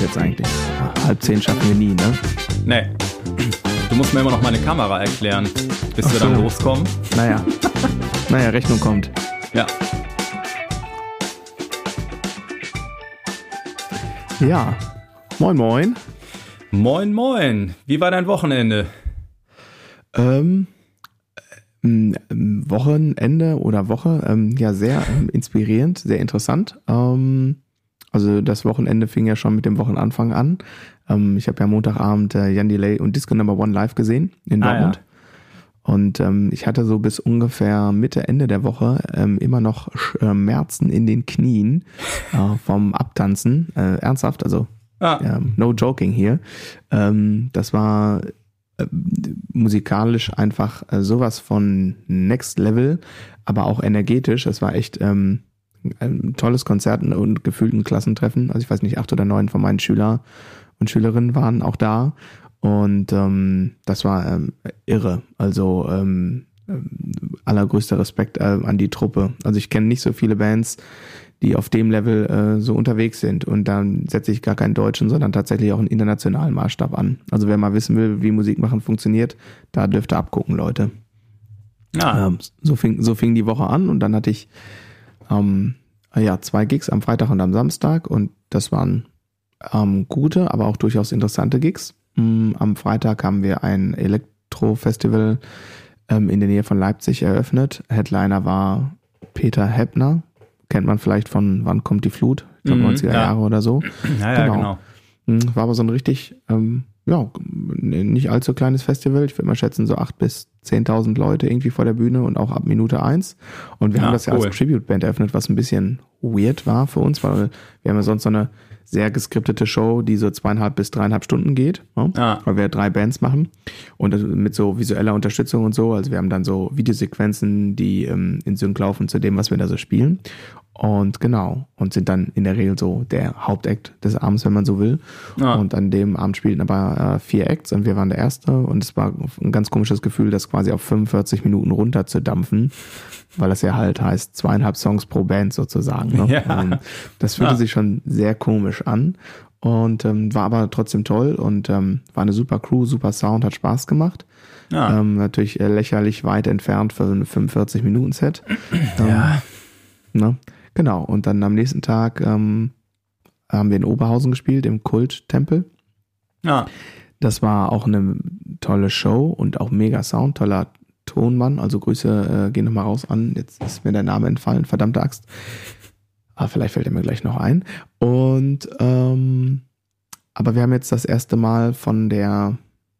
jetzt eigentlich? Halb zehn schaffen wir nie, ne? Nee. Du musst mir immer noch meine Kamera erklären, bis Ach wir dann loskommen. Naja. naja, Rechnung kommt. Ja. Ja. Moin, moin. Moin, moin. Wie war dein Wochenende? Ähm, ähm, Wochenende oder Woche, ähm, ja, sehr ähm, inspirierend, sehr interessant. Ähm, also das Wochenende fing ja schon mit dem Wochenanfang an. Ähm, ich habe ja Montagabend äh, Jan Delay und Disco Number One live gesehen in Dortmund. Ah, ja. Und ähm, ich hatte so bis ungefähr Mitte, Ende der Woche ähm, immer noch Schmerzen in den Knien äh, vom Abtanzen. Äh, ernsthaft, also ah. ähm, no joking hier. Ähm, das war äh, musikalisch einfach äh, sowas von Next Level, aber auch energetisch. Es war echt ähm, ein tolles Konzert und gefühlt ein Klassentreffen. Also ich weiß nicht, acht oder neun von meinen Schüler und Schülerinnen waren auch da. Und ähm, das war ähm, irre. Also ähm, allergrößter Respekt äh, an die Truppe. Also ich kenne nicht so viele Bands, die auf dem Level äh, so unterwegs sind. Und dann setze ich gar keinen deutschen, sondern tatsächlich auch einen internationalen Maßstab an. Also wer mal wissen will, wie Musik machen funktioniert, da dürft ihr abgucken, Leute. Ah. Ähm, so, fing, so fing die Woche an und dann hatte ich ähm, ja, zwei Gigs am Freitag und am Samstag und das waren ähm, gute, aber auch durchaus interessante Gigs. Mm, am Freitag haben wir ein Elektro-Festival ähm, in der Nähe von Leipzig eröffnet. Headliner war Peter Heppner, kennt man vielleicht von Wann kommt die Flut? Ich glaube mhm, 90er ja. Jahre oder so. Ja, ja, genau. genau. Mm, war aber so ein richtig, ähm, ja, nicht allzu kleines Festival. Ich würde mal schätzen, so acht bis 10.000 Leute irgendwie vor der Bühne und auch ab Minute eins. Und wir ja, haben das ja als Tribute-Band eröffnet, was ein bisschen weird war für uns, weil wir haben ja sonst so eine sehr geskriptete Show, die so zweieinhalb bis dreieinhalb Stunden geht, ne? ah. weil wir drei Bands machen und mit so visueller Unterstützung und so. Also wir haben dann so Videosequenzen, die ähm, in Sync laufen zu dem, was wir da so spielen. Und genau, und sind dann in der Regel so der Hauptakt des Abends, wenn man so will. Ah. Und an dem Abend spielten aber äh, vier Acts und wir waren der Erste. Und es war ein ganz komisches Gefühl, das quasi auf 45 Minuten runter zu dampfen, weil das ja halt heißt zweieinhalb Songs pro Band sozusagen. Ne? Ja. Ähm, das fühlte ja. sich schon sehr komisch an und ähm, war aber trotzdem toll und ähm, war eine super Crew, super Sound, hat Spaß gemacht. Ja. Ähm, natürlich äh, lächerlich weit entfernt für ein 45 Minuten Set. ja. Ähm, ne? Genau, und dann am nächsten Tag ähm, haben wir in Oberhausen gespielt, im Kulttempel. Ja. Das war auch eine tolle Show und auch mega Sound, toller Tonmann. Also Grüße äh, gehen nochmal raus an. Jetzt ist mir der Name entfallen, verdammte Axt. Aber ah, vielleicht fällt er mir gleich noch ein. Und ähm, aber wir haben jetzt das erste Mal von der,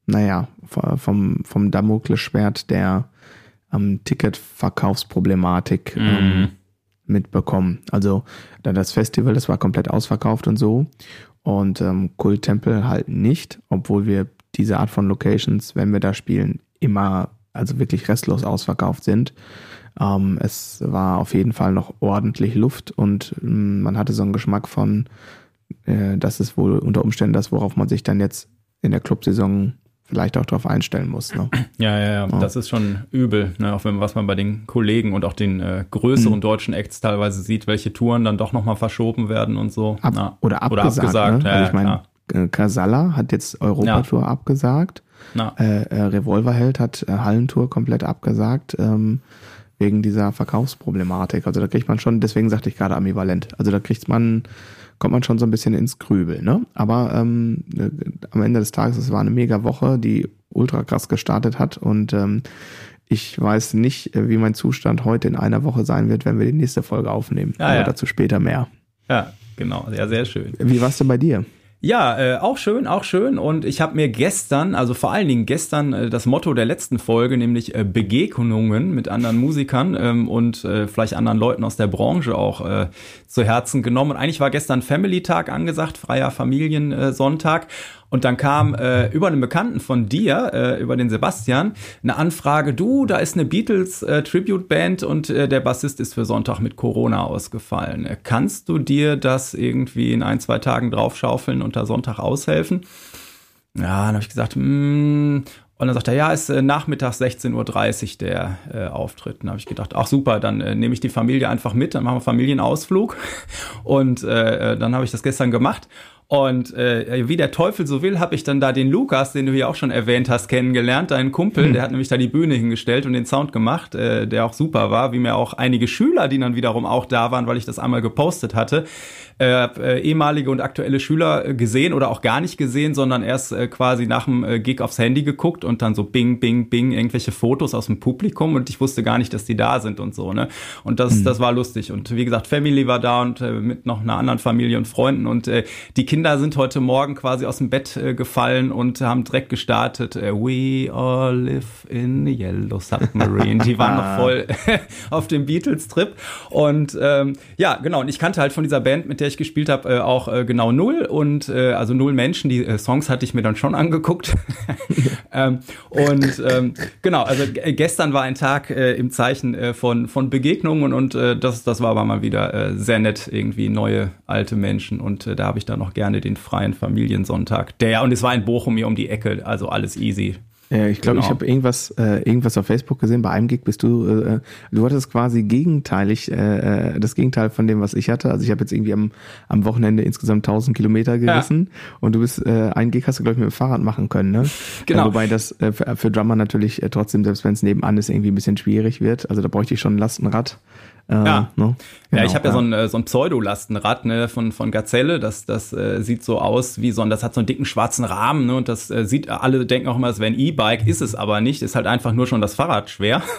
naja, vom, vom Damoklesschwert der ähm, Ticketverkaufsproblematik mhm. ähm, mitbekommen. Also das Festival, das war komplett ausverkauft und so. Und ähm, Kulttempel halt nicht, obwohl wir diese Art von Locations, wenn wir da spielen, immer, also wirklich restlos ausverkauft sind. Ähm, es war auf jeden Fall noch ordentlich Luft und ähm, man hatte so einen Geschmack von, äh, das ist wohl unter Umständen das, worauf man sich dann jetzt in der Clubsaison vielleicht auch darauf einstellen muss. Ne? Ja, ja, ja, das ist schon übel, ne? auch wenn was man bei den Kollegen und auch den äh, größeren mhm. deutschen Acts teilweise sieht, welche Touren dann doch nochmal verschoben werden und so. Ab, ja. oder, abgesagt, oder abgesagt. Ne? Ja, also ich meine, äh, Casalla hat jetzt Europatour ja. abgesagt. Äh, äh, Revolverheld hat äh, Hallentour komplett abgesagt. Ähm, wegen dieser Verkaufsproblematik. Also da kriegt man schon, deswegen sagte ich gerade ambivalent. Also da kriegt man kommt man schon so ein bisschen ins Grübel. Ne? Aber ähm, äh, am Ende des Tages, es war eine mega Woche, die ultra krass gestartet hat und ähm, ich weiß nicht, äh, wie mein Zustand heute in einer Woche sein wird, wenn wir die nächste Folge aufnehmen. Ah, Aber ja. dazu später mehr. Ja, genau. Ja, sehr schön. Wie war's denn bei dir? Ja, äh, auch schön, auch schön. Und ich habe mir gestern, also vor allen Dingen gestern, äh, das Motto der letzten Folge, nämlich äh, Begegnungen mit anderen Musikern ähm, und äh, vielleicht anderen Leuten aus der Branche auch äh, zu Herzen genommen. Und eigentlich war gestern Family Tag angesagt, freier Familiensonntag. Und dann kam äh, über einen Bekannten von dir, äh, über den Sebastian, eine Anfrage, du, da ist eine Beatles äh, und äh, der Bassist ist für Sonntag mit Corona ausgefallen. Äh, kannst du dir das irgendwie in ein, zwei Tagen draufschaufeln und da Sonntag aushelfen? Ja, dann habe ich gesagt, mm, und dann sagt er, ja, ist äh, nachmittags 16.30 Uhr der äh, Auftritt. Dann habe ich gedacht, ach super, dann äh, nehme ich die Familie einfach mit, dann machen wir Familienausflug. Und äh, äh dann habe ich das gestern gemacht. Und äh, wie der Teufel so will, habe ich dann da den Lukas, den du hier auch schon erwähnt hast, kennengelernt, deinen Kumpel, mhm. der hat nämlich da die Bühne hingestellt und den Sound gemacht, äh, der auch super war, wie mir auch einige Schüler, die dann wiederum auch da waren, weil ich das einmal gepostet hatte, äh, äh, ehemalige und aktuelle Schüler äh, gesehen oder auch gar nicht gesehen, sondern erst äh, quasi nach dem äh, Gig aufs Handy geguckt und dann so bing, bing, bing, irgendwelche Fotos aus dem Publikum und ich wusste gar nicht, dass die da sind und so, ne? Und das, mhm. das war lustig. Und wie gesagt, Family war da und äh, mit noch einer anderen Familie und Freunden und äh, die Kinder sind heute Morgen quasi aus dem Bett äh, gefallen und haben direkt gestartet. Äh, We all live in yellow submarine. Die waren noch voll auf dem Beatles-Trip. Und ähm, ja, genau. Und ich kannte halt von dieser Band, mit der ich gespielt habe, äh, auch äh, genau null und äh, also null Menschen. Die äh, Songs hatte ich mir dann schon angeguckt. ähm, und ähm, genau, also gestern war ein Tag äh, im Zeichen äh, von von Begegnungen und äh, das das war aber mal wieder äh, sehr nett irgendwie neue alte Menschen und äh, da habe ich dann noch gerne den freien Familiensonntag. Der und es war in Bochum hier um die Ecke, also alles easy. Ja, ich glaube, genau. ich habe irgendwas, äh, irgendwas auf Facebook gesehen. Bei einem Gig bist du, äh, du hattest quasi gegenteilig, äh, äh das Gegenteil von dem, was ich hatte. Also ich habe jetzt irgendwie am, am Wochenende insgesamt 1000 Kilometer gerissen ja. und du bist, äh, ein Gig hast du glaube ich mit dem Fahrrad machen können, ne? Genau. Äh, wobei das äh, für, für Drummer natürlich äh, trotzdem, selbst wenn es nebenan ist, irgendwie ein bisschen schwierig wird. Also da bräuchte ich schon ein Lastenrad. Äh, ja. Ne? Genau, ja, ich habe ja. ja so ein, äh, so ein Pseudolastenrad ne, von, von Gazelle. Das, das äh, sieht so aus wie so ein, das hat so einen dicken schwarzen Rahmen ne, und das äh, sieht, alle denken auch immer, es wäre ein E-Bike, ist es aber nicht. Ist halt einfach nur schon das Fahrrad schwer.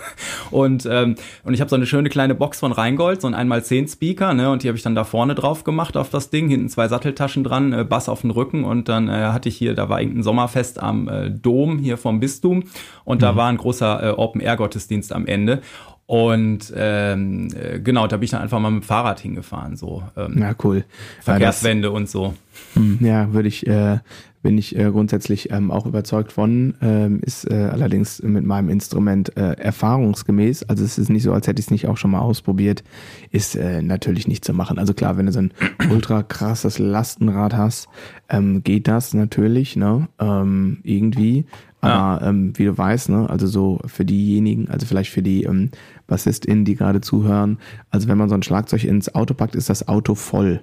Und, ähm, und ich habe so eine schöne kleine Box von Rheingold, so ein 1x10 Speaker, ne, und die habe ich dann da vorne drauf gemacht auf das Ding, hinten zwei Satteltaschen dran, äh, Bass auf den Rücken und dann äh, hatte ich hier, da war irgendein Sommerfest am äh, Dom hier vom Bistum und mhm. da war ein großer äh, Open-Air-Gottesdienst am Ende. Und ähm, äh, genau, da bin ich dann einfach mal mit dem Fahrrad hingefahren, so. Ähm, ja, cool. Verkehrswende das, und so. Hm, ja, würde ich, äh, bin ich äh, grundsätzlich ähm, auch überzeugt von. Ähm, ist äh, allerdings mit meinem Instrument äh, erfahrungsgemäß, also es ist nicht so, als hätte ich es nicht auch schon mal ausprobiert, ist äh, natürlich nicht zu machen. Also klar, wenn du so ein ultra krasses Lastenrad hast, ähm, geht das natürlich, ne? Ähm, irgendwie. Aber ja. ähm, wie du weißt, ne, also so für diejenigen, also vielleicht für die ähm, BassistInnen, die gerade zuhören, also wenn man so ein Schlagzeug ins Auto packt, ist das Auto voll.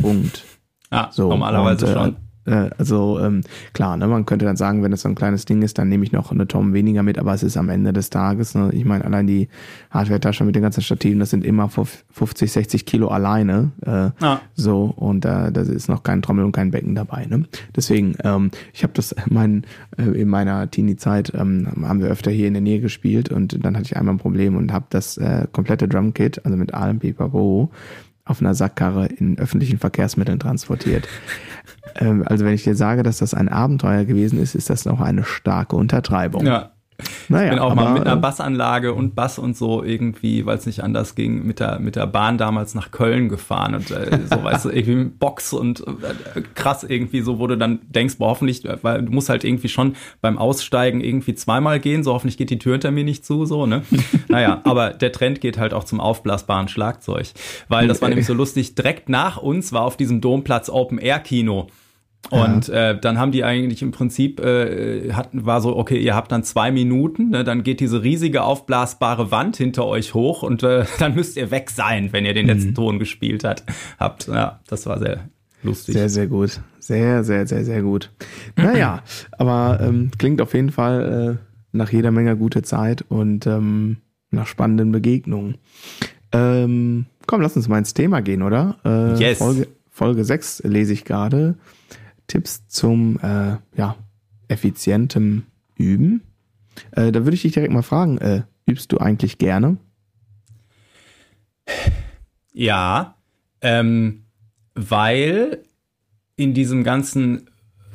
Punkt. Ja, so, normalerweise und, äh, schon. Äh, also ähm, klar, ne, man könnte dann sagen, wenn es so ein kleines Ding ist, dann nehme ich noch eine Tom weniger mit, aber es ist am Ende des Tages, ne, ich meine, allein die Hardware-Tasche mit den ganzen Stativen, das sind immer 50, 60 Kilo alleine. Äh, ja. So, und äh, da ist noch kein Trommel und kein Becken dabei. Ne? Deswegen, ähm, ich habe das mein, äh, in meiner Teenie-Zeit, ähm, haben wir öfter hier in der Nähe gespielt und dann hatte ich einmal ein Problem und habe das äh, komplette Drumkit, also mit allem Pipapo, auf einer Sackkarre in öffentlichen Verkehrsmitteln transportiert. Ähm, also wenn ich dir sage, dass das ein Abenteuer gewesen ist, ist das noch eine starke Untertreibung. Ja, naja, ich bin auch aber, mal mit einer äh, Bassanlage und Bass und so irgendwie, weil es nicht anders ging, mit der, mit der Bahn damals nach Köln gefahren und äh, so, weißt du, irgendwie mit Box und äh, krass irgendwie so, wo du dann denkst, boah, hoffentlich, weil du musst halt irgendwie schon beim Aussteigen irgendwie zweimal gehen, so hoffentlich geht die Tür hinter mir nicht zu, so, ne? Naja, aber der Trend geht halt auch zum aufblasbaren Schlagzeug, weil das war nämlich so lustig, direkt nach uns war auf diesem Domplatz Open Air Kino. Und ja. äh, dann haben die eigentlich im Prinzip, äh, hatten, war so, okay, ihr habt dann zwei Minuten, ne, dann geht diese riesige aufblasbare Wand hinter euch hoch und äh, dann müsst ihr weg sein, wenn ihr den letzten mhm. Ton gespielt hat, habt. Ja, das war sehr lustig. Sehr, sehr gut. Sehr, sehr, sehr, sehr gut. Naja, aber ähm, klingt auf jeden Fall äh, nach jeder Menge gute Zeit und ähm, nach spannenden Begegnungen. Ähm, komm, lass uns mal ins Thema gehen, oder? Äh, yes. Folge, Folge 6 lese ich gerade. Tipps zum äh, ja, effizientem Üben. Äh, da würde ich dich direkt mal fragen, äh, übst du eigentlich gerne? Ja, ähm, weil in diesem ganzen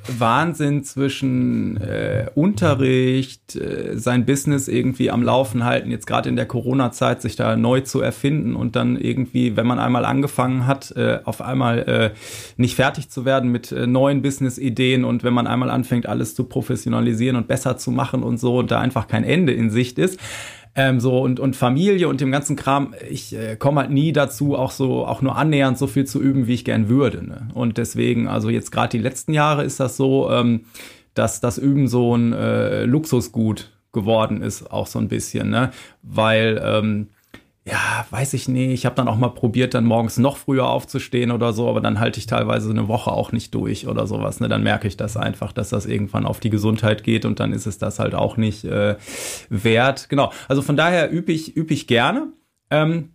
Wahnsinn zwischen äh, Unterricht, äh, sein Business irgendwie am Laufen halten, jetzt gerade in der Corona-Zeit sich da neu zu erfinden und dann irgendwie, wenn man einmal angefangen hat, äh, auf einmal äh, nicht fertig zu werden mit äh, neuen Business-Ideen und wenn man einmal anfängt, alles zu professionalisieren und besser zu machen und so, und da einfach kein Ende in Sicht ist ähm, so und, und Familie und dem ganzen Kram, ich äh, komme halt nie dazu, auch so, auch nur annähernd so viel zu üben, wie ich gern würde. Ne? Und deswegen, also jetzt gerade die letzten Jahre ist das so, ähm, dass das Üben so ein äh, Luxusgut geworden ist, auch so ein bisschen, ne? Weil ähm, ja, weiß ich nicht. Ich habe dann auch mal probiert, dann morgens noch früher aufzustehen oder so, aber dann halte ich teilweise eine Woche auch nicht durch oder sowas. Ne? Dann merke ich das einfach, dass das irgendwann auf die Gesundheit geht und dann ist es das halt auch nicht äh, wert. Genau. Also von daher übe ich, übe ich gerne. Ähm,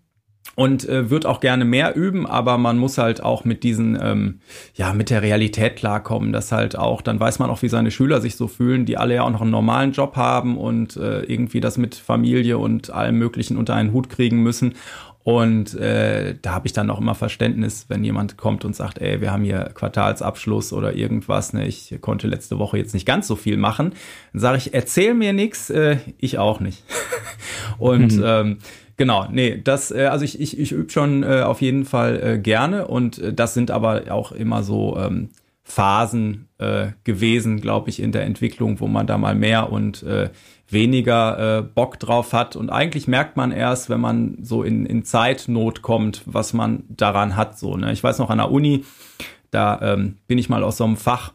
und äh, wird auch gerne mehr üben, aber man muss halt auch mit diesen, ähm, ja, mit der Realität klarkommen, dass halt auch, dann weiß man auch, wie seine Schüler sich so fühlen, die alle ja auch noch einen normalen Job haben und äh, irgendwie das mit Familie und allem Möglichen unter einen Hut kriegen müssen. Und äh, da habe ich dann auch immer Verständnis, wenn jemand kommt und sagt, ey, wir haben hier Quartalsabschluss oder irgendwas, ne, ich konnte letzte Woche jetzt nicht ganz so viel machen. Dann sage ich, erzähl mir nichts, äh, ich auch nicht. und mhm. ähm, Genau, nee, das, äh, also ich, ich, ich übe schon äh, auf jeden Fall äh, gerne und äh, das sind aber auch immer so ähm, Phasen äh, gewesen, glaube ich, in der Entwicklung, wo man da mal mehr und äh, weniger äh, Bock drauf hat. Und eigentlich merkt man erst, wenn man so in, in Zeitnot kommt, was man daran hat. So, ne? Ich weiß noch an der Uni, da ähm, bin ich mal aus so einem Fach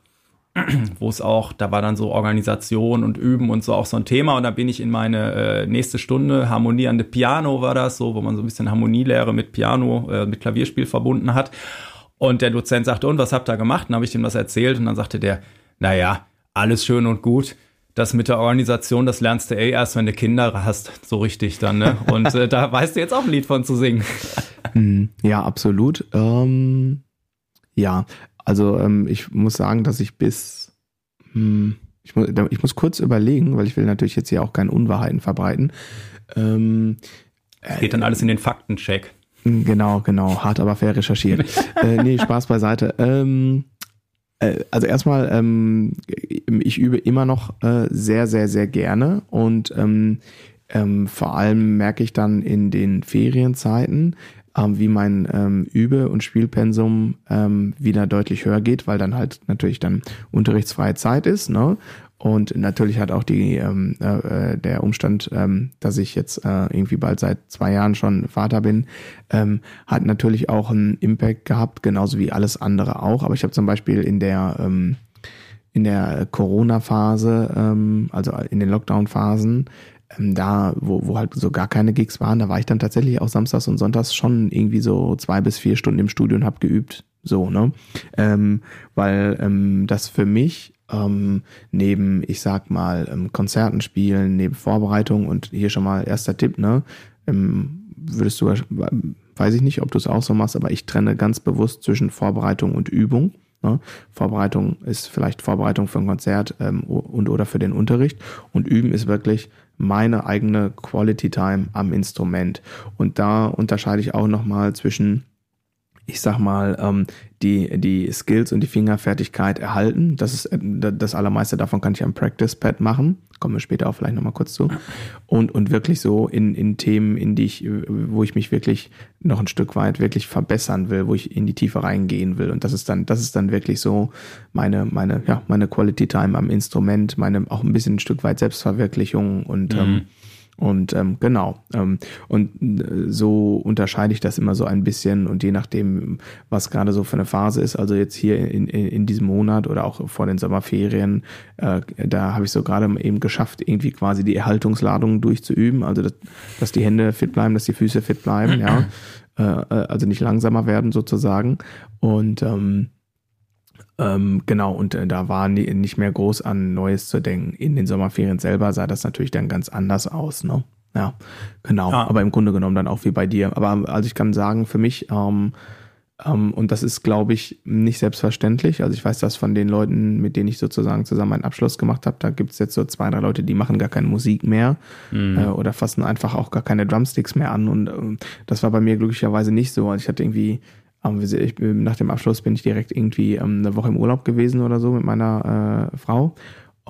wo es auch, da war dann so Organisation und Üben und so auch so ein Thema und da bin ich in meine äh, nächste Stunde harmonierende Piano war das so, wo man so ein bisschen Harmonielehre mit Piano, äh, mit Klavierspiel verbunden hat und der Dozent sagte, und was habt ihr gemacht? dann habe ich dem das erzählt und dann sagte der, naja, alles schön und gut, das mit der Organisation, das lernst du eh erst, wenn du Kinder hast, so richtig dann, ne? Und äh, da weißt du jetzt auch ein Lied von zu singen. Hm, ja, absolut. Ähm, ja, also ähm, ich muss sagen, dass ich bis, hm, ich, muss, ich muss kurz überlegen, weil ich will natürlich jetzt hier auch keine Unwahrheiten verbreiten. Ähm, das geht dann alles in den Faktencheck. Genau, genau, hart aber fair recherchiert. äh, nee, Spaß beiseite. Ähm, äh, also erstmal, ähm, ich übe immer noch äh, sehr, sehr, sehr gerne und ähm, ähm, vor allem merke ich dann in den Ferienzeiten, ähm, wie mein ähm, Übe- und Spielpensum ähm, wieder deutlich höher geht, weil dann halt natürlich dann unterrichtsfreie Zeit ist, ne? Und natürlich hat auch die ähm, äh, äh, der Umstand, ähm, dass ich jetzt äh, irgendwie bald seit zwei Jahren schon Vater bin, ähm, hat natürlich auch einen Impact gehabt, genauso wie alles andere auch. Aber ich habe zum Beispiel in der ähm, in der Corona-Phase, ähm, also in den Lockdown-Phasen, ähm, da, wo, wo halt so gar keine Gigs waren, da war ich dann tatsächlich auch samstags und sonntags schon irgendwie so zwei bis vier Stunden im Studio und hab geübt. So, ne? Ähm, weil ähm, das für mich ähm, neben, ich sag mal, ähm, Konzerten spielen, neben Vorbereitung und hier schon mal erster Tipp, ne? Ähm, würdest du, weiß ich nicht, ob du es auch so machst, aber ich trenne ganz bewusst zwischen Vorbereitung und Übung. Ne? Vorbereitung ist vielleicht Vorbereitung für ein Konzert ähm, und oder für den Unterricht und Üben ist wirklich meine eigene Quality Time am Instrument. Und da unterscheide ich auch nochmal zwischen ich sag mal, ähm, die, die Skills und die Fingerfertigkeit erhalten. Das ist äh, das allermeiste davon kann ich am Practice Pad machen. Kommen wir später auch vielleicht nochmal kurz zu. Und, und wirklich so in, in Themen, in die ich, wo ich mich wirklich noch ein Stück weit wirklich verbessern will, wo ich in die Tiefe reingehen will. Und das ist dann, das ist dann wirklich so meine, meine, ja, meine Quality Time am Instrument, meine auch ein bisschen ein Stück weit Selbstverwirklichung und mhm. ähm, und ähm, genau, ähm, und äh, so unterscheide ich das immer so ein bisschen und je nachdem, was gerade so für eine Phase ist, also jetzt hier in, in, in diesem Monat oder auch vor den Sommerferien, äh, da habe ich so gerade eben geschafft, irgendwie quasi die Erhaltungsladung durchzuüben, also dass, dass die Hände fit bleiben, dass die Füße fit bleiben, ja, äh, äh, also nicht langsamer werden sozusagen. Und ähm, ähm, genau, und äh, da war nie, nicht mehr groß an Neues zu denken. In den Sommerferien selber sah das natürlich dann ganz anders aus, ne? Ja, genau. Ja. Aber im Grunde genommen dann auch wie bei dir. Aber also ich kann sagen, für mich, ähm, ähm, und das ist, glaube ich, nicht selbstverständlich. Also ich weiß das von den Leuten, mit denen ich sozusagen zusammen einen Abschluss gemacht habe. Da gibt es jetzt so zwei, drei Leute, die machen gar keine Musik mehr mhm. äh, oder fassen einfach auch gar keine Drumsticks mehr an. Und äh, das war bei mir glücklicherweise nicht so. Also ich hatte irgendwie ich, nach dem Abschluss bin ich direkt irgendwie ähm, eine Woche im Urlaub gewesen oder so mit meiner äh, Frau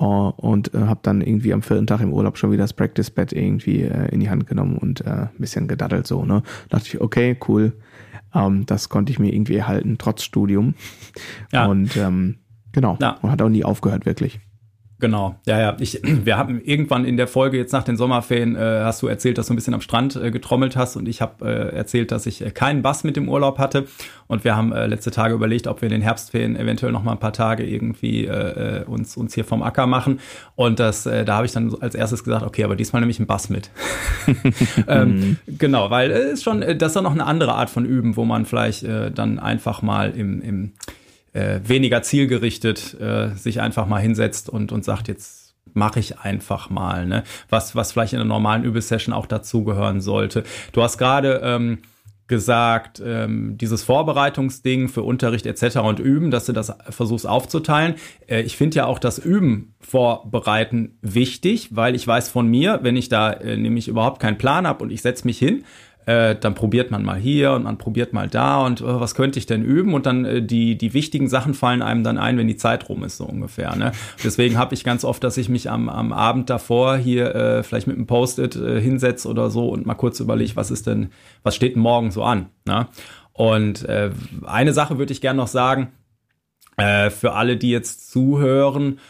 uh, und äh, habe dann irgendwie am vierten Tag im Urlaub schon wieder das Practice Bed irgendwie äh, in die Hand genommen und äh, ein bisschen gedaddelt so. Ne, da dachte ich, okay, cool, ähm, das konnte ich mir irgendwie erhalten trotz Studium ja. und ähm, genau ja. und hat auch nie aufgehört wirklich. Genau, ja, ja. Ich, wir haben irgendwann in der Folge jetzt nach den Sommerferien äh, hast du erzählt, dass du ein bisschen am Strand äh, getrommelt hast. Und ich habe äh, erzählt, dass ich äh, keinen Bass mit dem Urlaub hatte. Und wir haben äh, letzte Tage überlegt, ob wir in den Herbstferien eventuell noch mal ein paar Tage irgendwie äh, äh uns uns hier vom Acker machen. Und das äh, da habe ich dann als erstes gesagt, okay, aber diesmal nehme ich einen Bass mit. ähm, genau, weil es äh, ist schon, äh, das ist dann noch eine andere Art von Üben, wo man vielleicht äh, dann einfach mal im, im äh, weniger zielgerichtet äh, sich einfach mal hinsetzt und, und sagt, jetzt mache ich einfach mal, ne? was, was vielleicht in einer normalen Übesession auch dazugehören sollte. Du hast gerade ähm, gesagt, ähm, dieses Vorbereitungsding für Unterricht etc. und Üben, dass du das versuchst aufzuteilen. Äh, ich finde ja auch das Üben vorbereiten wichtig, weil ich weiß von mir, wenn ich da äh, nämlich überhaupt keinen Plan habe und ich setze mich hin, äh, dann probiert man mal hier und man probiert mal da und äh, was könnte ich denn üben und dann äh, die die wichtigen Sachen fallen einem dann ein, wenn die Zeit rum ist so ungefähr. Ne? Deswegen habe ich ganz oft, dass ich mich am, am Abend davor hier äh, vielleicht mit einem Post-it äh, hinsetze oder so und mal kurz überlege, was ist denn, was steht denn morgen so an. Ne? Und äh, eine Sache würde ich gerne noch sagen äh, für alle, die jetzt zuhören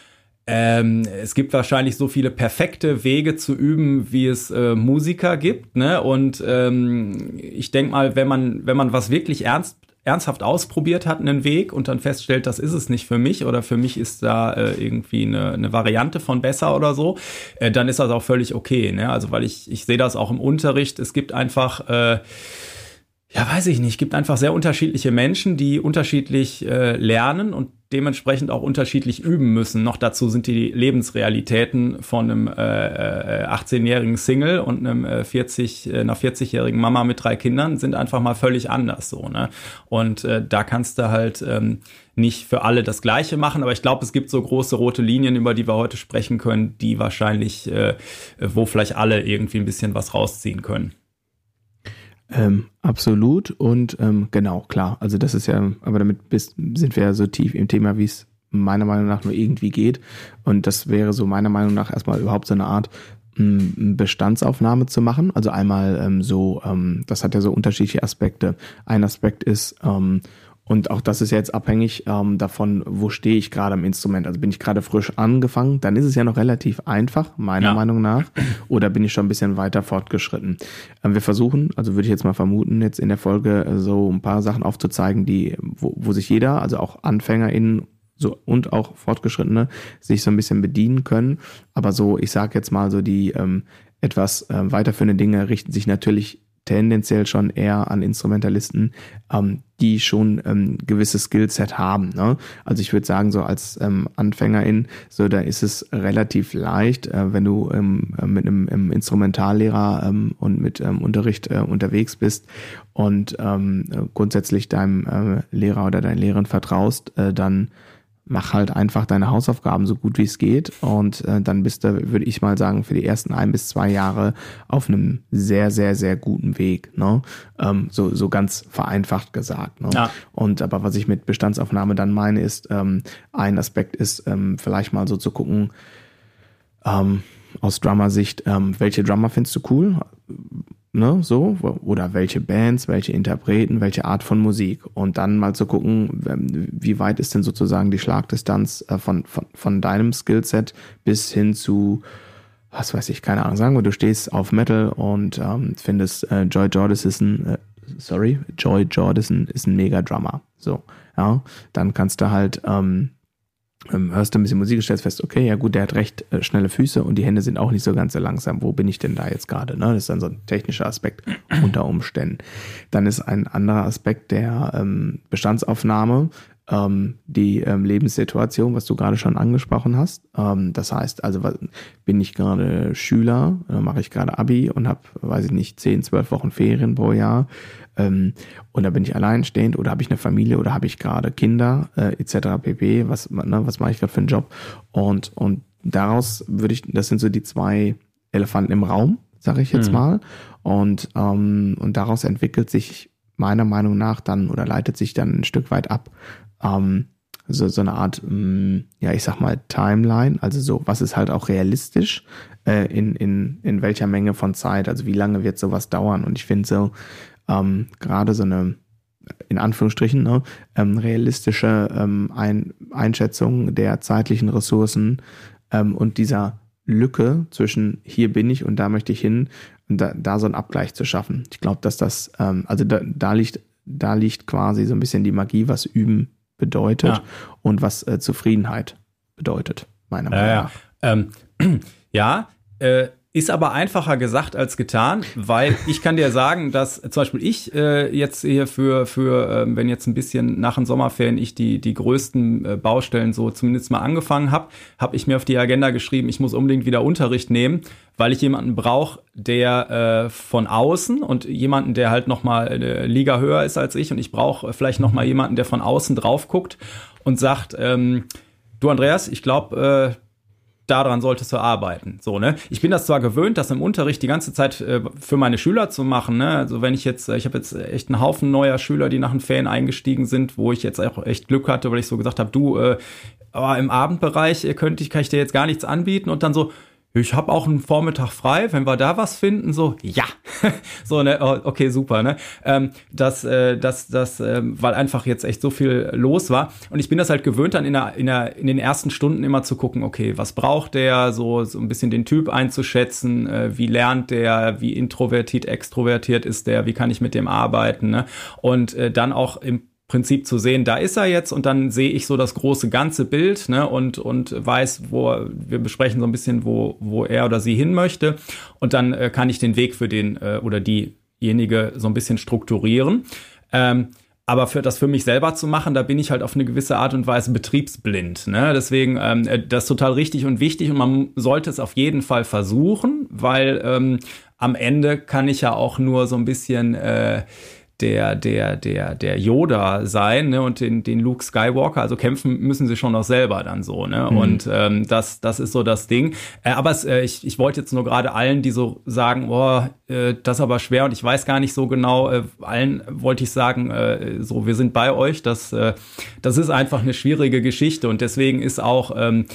ähm, es gibt wahrscheinlich so viele perfekte Wege zu üben, wie es äh, Musiker gibt. Ne? Und ähm, ich denke mal, wenn man, wenn man was wirklich ernst ernsthaft ausprobiert hat, einen Weg und dann feststellt, das ist es nicht für mich oder für mich ist da äh, irgendwie eine, eine Variante von besser oder so, äh, dann ist das auch völlig okay. Ne? Also weil ich, ich sehe das auch im Unterricht, es gibt einfach äh, ja, weiß ich nicht. gibt einfach sehr unterschiedliche Menschen, die unterschiedlich äh, lernen und dementsprechend auch unterschiedlich üben müssen. Noch dazu sind die Lebensrealitäten von einem äh, 18-jährigen äh, Single und einem äh, 40, äh, einer 40-jährigen Mama mit drei Kindern sind einfach mal völlig anders so. Ne? Und äh, da kannst du halt ähm, nicht für alle das Gleiche machen, aber ich glaube, es gibt so große rote Linien, über die wir heute sprechen können, die wahrscheinlich, äh, wo vielleicht alle irgendwie ein bisschen was rausziehen können. Ähm, absolut und ähm, genau, klar. Also das ist ja, aber damit bist, sind wir ja so tief im Thema, wie es meiner Meinung nach nur irgendwie geht. Und das wäre so meiner Meinung nach erstmal überhaupt so eine Art Bestandsaufnahme zu machen. Also einmal ähm, so, ähm, das hat ja so unterschiedliche Aspekte. Ein Aspekt ist, ähm, und auch das ist jetzt abhängig ähm, davon, wo stehe ich gerade am Instrument. Also bin ich gerade frisch angefangen, dann ist es ja noch relativ einfach, meiner ja. Meinung nach. Oder bin ich schon ein bisschen weiter fortgeschritten. Ähm, wir versuchen, also würde ich jetzt mal vermuten, jetzt in der Folge äh, so ein paar Sachen aufzuzeigen, die, wo, wo sich jeder, also auch AnfängerInnen so und auch Fortgeschrittene, sich so ein bisschen bedienen können. Aber so, ich sage jetzt mal so, die ähm, etwas äh, weiterführende Dinge richten sich natürlich tendenziell schon eher an Instrumentalisten, ähm, die schon ähm, gewisses Skillset haben. Ne? Also ich würde sagen, so als ähm, Anfängerin, so da ist es relativ leicht, äh, wenn du ähm, mit einem, einem Instrumentallehrer ähm, und mit ähm, Unterricht äh, unterwegs bist und ähm, grundsätzlich deinem äh, Lehrer oder deiner Lehrerin vertraust, äh, dann mach halt einfach deine Hausaufgaben so gut wie es geht und äh, dann bist du, würde ich mal sagen, für die ersten ein bis zwei Jahre auf einem sehr, sehr, sehr guten Weg. Ne? Ähm, so, so ganz vereinfacht gesagt. Ne? Ja. Und aber was ich mit Bestandsaufnahme dann meine, ist, ähm, ein Aspekt ist, ähm, vielleicht mal so zu gucken, ähm, aus Drummer-Sicht, ähm, welche Drummer findest du cool? Ne, so, oder welche Bands, welche Interpreten, welche Art von Musik. Und dann mal zu gucken, wie weit ist denn sozusagen die Schlagdistanz äh, von, von, von deinem Skillset bis hin zu, was weiß ich, keine Ahnung, sagen wir, du stehst auf Metal und ähm, findest, äh, Joy Jordison, äh, sorry, Joy Jordison ist ein mega Drummer, so, ja, dann kannst du halt, ähm, ähm, hörst du ein bisschen Musik, stellst fest, okay, ja gut, der hat recht äh, schnelle Füße und die Hände sind auch nicht so ganz so langsam. Wo bin ich denn da jetzt gerade? Ne? Das ist dann so ein technischer Aspekt unter Umständen. Dann ist ein anderer Aspekt der ähm, Bestandsaufnahme, ähm, die ähm, Lebenssituation, was du gerade schon angesprochen hast. Ähm, das heißt, also bin ich gerade Schüler, äh, mache ich gerade Abi und habe, weiß ich nicht, 10, 12 Wochen Ferien pro Jahr ähm, und da bin ich alleinstehend oder habe ich eine Familie oder habe ich gerade Kinder äh, etc. pp. Was, ne, was mache ich gerade für einen Job? Und, und daraus würde ich, das sind so die zwei Elefanten im Raum, sage ich jetzt mhm. mal. Und, ähm, und daraus entwickelt sich meiner Meinung nach dann oder leitet sich dann ein Stück weit ab. Ähm, so, so eine Art, mh, mm, ja, ich sag mal, Timeline, also so, was ist halt auch realistisch, äh, in, in, in welcher Menge von Zeit, also wie lange wird sowas dauern. Und ich finde so, ähm, gerade so eine in Anführungsstrichen ne, ähm, realistische ähm, Ein Einschätzung der zeitlichen Ressourcen ähm, und dieser Lücke zwischen hier bin ich und da möchte ich hin, da, da so einen Abgleich zu schaffen. Ich glaube, dass das, ähm, also da, da liegt, da liegt quasi so ein bisschen die Magie, was üben bedeutet ja. und was äh, Zufriedenheit bedeutet, meiner Meinung nach. Ja, ähm, ja äh, ist aber einfacher gesagt als getan, weil ich kann dir sagen, dass zum Beispiel ich äh, jetzt hier für, für äh, wenn jetzt ein bisschen nach den Sommerferien ich die, die größten äh, Baustellen so zumindest mal angefangen habe, habe ich mir auf die Agenda geschrieben, ich muss unbedingt wieder Unterricht nehmen, weil ich jemanden brauche, der äh, von außen und jemanden, der halt noch mal eine Liga höher ist als ich und ich brauche vielleicht noch mal jemanden, der von außen drauf guckt und sagt, ähm, du Andreas, ich glaube, äh, daran solltest du arbeiten. So, ne? Ich bin das zwar gewöhnt, das im Unterricht die ganze Zeit äh, für meine Schüler zu machen, ne? Also wenn ich jetzt, ich habe jetzt echt einen Haufen neuer Schüler, die nach den Ferien eingestiegen sind, wo ich jetzt auch echt Glück hatte, weil ich so gesagt habe, du, äh, aber im Abendbereich äh, könnte ich, kann ich dir jetzt gar nichts anbieten und dann so, ich habe auch einen Vormittag frei, wenn wir da was finden, so, ja. so, ne, oh, okay, super, ne? Ähm, das, äh, das, das, äh, weil einfach jetzt echt so viel los war. Und ich bin das halt gewöhnt, dann in, der, in, der, in den ersten Stunden immer zu gucken, okay, was braucht der, so, so ein bisschen den Typ einzuschätzen, äh, wie lernt der, wie introvertiert, extrovertiert ist der, wie kann ich mit dem arbeiten, ne? Und äh, dann auch im Prinzip zu sehen, da ist er jetzt und dann sehe ich so das große ganze Bild ne, und, und weiß, wo wir besprechen so ein bisschen, wo, wo er oder sie hin möchte und dann äh, kann ich den Weg für den äh, oder diejenige so ein bisschen strukturieren. Ähm, aber für das für mich selber zu machen, da bin ich halt auf eine gewisse Art und Weise betriebsblind. Ne? Deswegen, ähm, äh, das ist total richtig und wichtig und man sollte es auf jeden Fall versuchen, weil ähm, am Ende kann ich ja auch nur so ein bisschen äh, der, der, der, der Yoda sein, ne, und den, den Luke Skywalker, also kämpfen müssen sie schon noch selber dann so, ne, mhm. und ähm, das, das ist so das Ding. Äh, aber es, äh, ich, ich wollte jetzt nur gerade allen, die so sagen, boah, äh, das ist aber schwer und ich weiß gar nicht so genau, äh, allen wollte ich sagen, äh, so, wir sind bei euch, das, äh, das ist einfach eine schwierige Geschichte und deswegen ist auch, ähm, äh,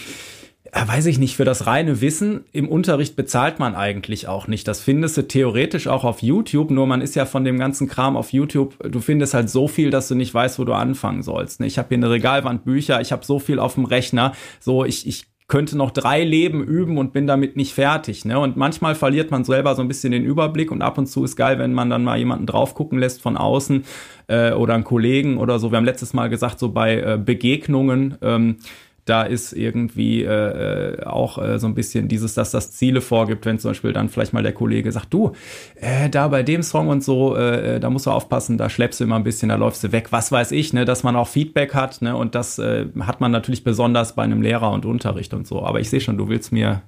weiß ich nicht, für das reine Wissen im Unterricht bezahlt man eigentlich auch nicht. Das findest du theoretisch auch auf YouTube, nur man ist ja von dem ganzen Kram auf YouTube, du findest halt so viel, dass du nicht weißt, wo du anfangen sollst. Ne? Ich habe hier eine Regalwand Bücher, ich habe so viel auf dem Rechner, so ich, ich könnte noch drei Leben üben und bin damit nicht fertig. Ne? Und manchmal verliert man selber so ein bisschen den Überblick und ab und zu ist geil, wenn man dann mal jemanden drauf gucken lässt von außen äh, oder einen Kollegen oder so. Wir haben letztes Mal gesagt, so bei äh, Begegnungen, ähm, da ist irgendwie äh, äh, auch äh, so ein bisschen dieses, dass das Ziele vorgibt, wenn zum Beispiel dann vielleicht mal der Kollege sagt, du, äh, da bei dem Song und so, äh, äh, da musst du aufpassen, da schleppst du immer ein bisschen, da läufst du weg, was weiß ich, ne, dass man auch Feedback hat, ne, und das hat man natürlich besonders bei einem Lehrer und Unterricht und so. Aber ich sehe schon, du willst mir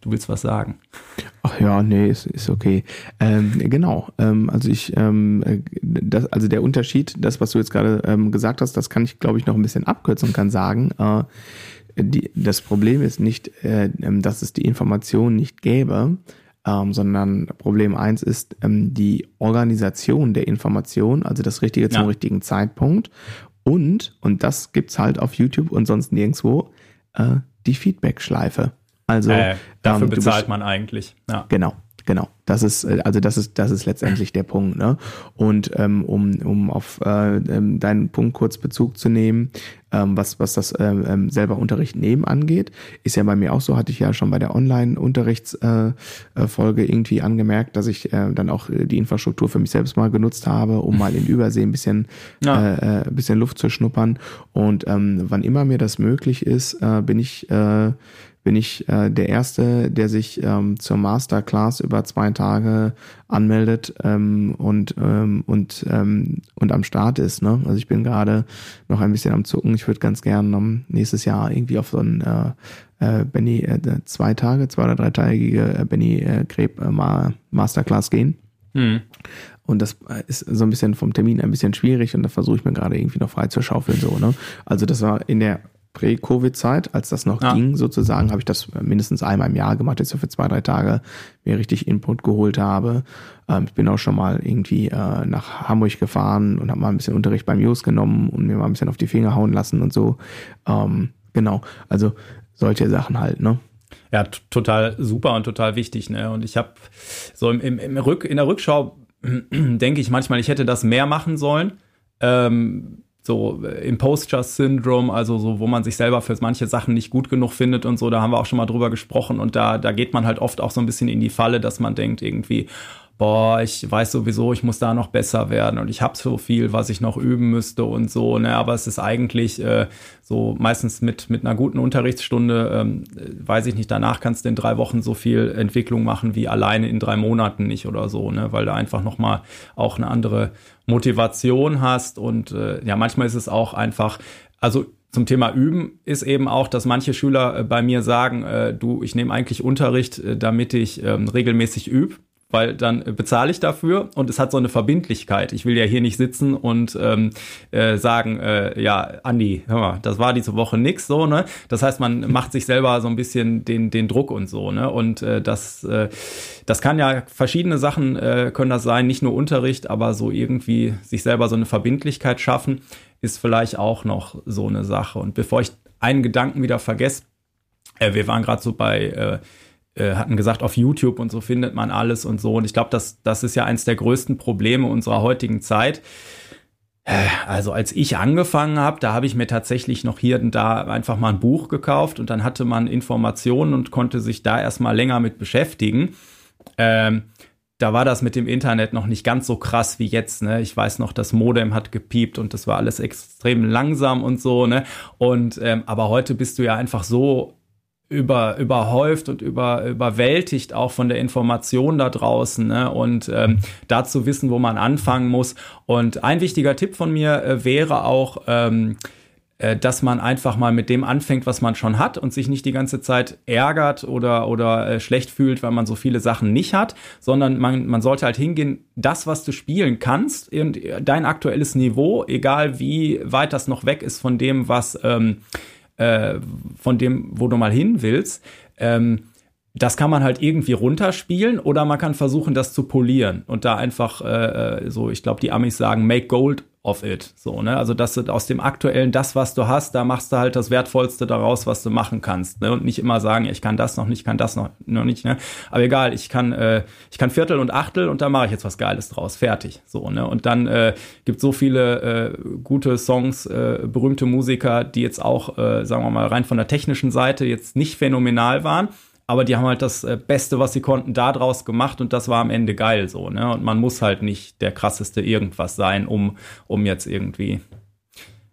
du willst was sagen. Ach ja, nee, ist, ist okay. Ähm, genau. Ähm, also ich, ähm, äh, das, also der Unterschied, das, was du jetzt gerade ähm, gesagt hast, das kann ich, glaube ich, noch ein bisschen abkürzen und kann sagen. Äh, die, das Problem ist nicht, äh, ähm, dass es die Information nicht gäbe, ähm, sondern Problem eins ist ähm, die Organisation der Information, also das Richtige zum ja. richtigen Zeitpunkt. Und, und das gibt's halt auf YouTube und sonst nirgendwo, äh, die Feedback-Schleife. Also äh, dafür ähm, bezahlt man eigentlich. Ja. Genau, genau. Das ist äh, also das ist das ist letztendlich der Punkt. Ne? Und ähm, um um auf äh, ähm, deinen Punkt kurz Bezug zu nehmen, ähm, was was das ähm, ähm, selber Unterricht nehmen angeht, ist ja bei mir auch so. Hatte ich ja schon bei der Online-Unterrichtsfolge äh, äh, irgendwie angemerkt, dass ich äh, dann auch äh, die Infrastruktur für mich selbst mal genutzt habe, um mal in Übersee ein bisschen ja. äh, äh, bisschen Luft zu schnuppern. Und ähm, wann immer mir das möglich ist, äh, bin ich äh, bin ich äh, der Erste, der sich ähm, zur Masterclass über zwei Tage anmeldet ähm, und, ähm, und, ähm, und am Start ist. Ne? Also ich bin gerade noch ein bisschen am Zucken. Ich würde ganz gerne um, nächstes Jahr irgendwie auf so ein äh, äh, Benny äh, zwei Tage, zwei oder dreiteilige äh, Benny äh, Greb äh, Masterclass gehen. Mhm. Und das äh, ist so ein bisschen vom Termin ein bisschen schwierig und da versuche ich mir gerade irgendwie noch frei zu schaufeln. So, ne? Also das war in der Prä-Covid-Zeit, als das noch ja. ging, sozusagen, habe ich das mindestens einmal im Jahr gemacht, jetzt so für zwei, drei Tage mir richtig Input geholt habe. Ähm, ich bin auch schon mal irgendwie äh, nach Hamburg gefahren und habe mal ein bisschen Unterricht beim Jus genommen und mir mal ein bisschen auf die Finger hauen lassen und so. Ähm, genau, also solche Sachen halt, ne? Ja, total super und total wichtig, ne? Und ich habe so im, im, im Rück, in der Rückschau denke ich manchmal, ich hätte das mehr machen sollen. Ähm, so äh, Imposter-Syndrom, also so, wo man sich selber für manche Sachen nicht gut genug findet und so, da haben wir auch schon mal drüber gesprochen und da, da geht man halt oft auch so ein bisschen in die Falle, dass man denkt irgendwie, boah, ich weiß sowieso, ich muss da noch besser werden und ich habe so viel, was ich noch üben müsste und so, ne, aber es ist eigentlich äh, so meistens mit, mit einer guten Unterrichtsstunde, ähm, weiß ich nicht, danach kannst du in drei Wochen so viel Entwicklung machen wie alleine in drei Monaten nicht oder so, ne, weil du einfach nochmal auch eine andere Motivation hast und äh, ja, manchmal ist es auch einfach, also zum Thema Üben ist eben auch, dass manche Schüler äh, bei mir sagen, äh, du, ich nehme eigentlich Unterricht, äh, damit ich ähm, regelmäßig übe weil dann bezahle ich dafür und es hat so eine Verbindlichkeit. Ich will ja hier nicht sitzen und ähm, äh, sagen, äh, ja, Andi, hör mal, das war diese Woche nix, so, ne? Das heißt, man macht sich selber so ein bisschen den, den Druck und so, ne? Und äh, das, äh, das kann ja verschiedene Sachen äh, können das sein, nicht nur Unterricht, aber so irgendwie sich selber so eine Verbindlichkeit schaffen, ist vielleicht auch noch so eine Sache. Und bevor ich einen Gedanken wieder vergesse, äh, wir waren gerade so bei äh, äh, hatten gesagt, auf YouTube und so findet man alles und so. Und ich glaube, das, das ist ja eins der größten Probleme unserer heutigen Zeit. Äh, also als ich angefangen habe, da habe ich mir tatsächlich noch hier und da einfach mal ein Buch gekauft und dann hatte man Informationen und konnte sich da erstmal länger mit beschäftigen. Ähm, da war das mit dem Internet noch nicht ganz so krass wie jetzt. Ne? Ich weiß noch, das Modem hat gepiept und das war alles extrem langsam und so. Ne? Und ähm, aber heute bist du ja einfach so über, überhäuft und über, überwältigt auch von der Information da draußen ne? und ähm, dazu wissen, wo man anfangen muss. Und ein wichtiger Tipp von mir äh, wäre auch, ähm, äh, dass man einfach mal mit dem anfängt, was man schon hat und sich nicht die ganze Zeit ärgert oder, oder äh, schlecht fühlt, weil man so viele Sachen nicht hat, sondern man, man sollte halt hingehen, das, was du spielen kannst, dein aktuelles Niveau, egal wie weit das noch weg ist von dem, was... Ähm, äh, von dem, wo du mal hin willst. Ähm, das kann man halt irgendwie runterspielen oder man kann versuchen, das zu polieren und da einfach äh, äh so, ich glaube, die Amis sagen, make gold of it. So, ne? Also, dass du aus dem aktuellen, das, was du hast, da machst du halt das Wertvollste daraus, was du machen kannst. Ne? Und nicht immer sagen, ich kann das noch nicht, kann das noch, noch nicht, ne? Aber egal, ich kann, äh, ich kann Viertel und Achtel und da mache ich jetzt was Geiles draus. Fertig. So, ne? Und dann äh, gibt so viele äh, gute Songs, äh, berühmte Musiker, die jetzt auch, äh, sagen wir mal, rein von der technischen Seite jetzt nicht phänomenal waren aber die haben halt das äh, Beste, was sie konnten, da draus gemacht und das war am Ende geil so, ne? Und man muss halt nicht der krasseste irgendwas sein, um, um jetzt irgendwie.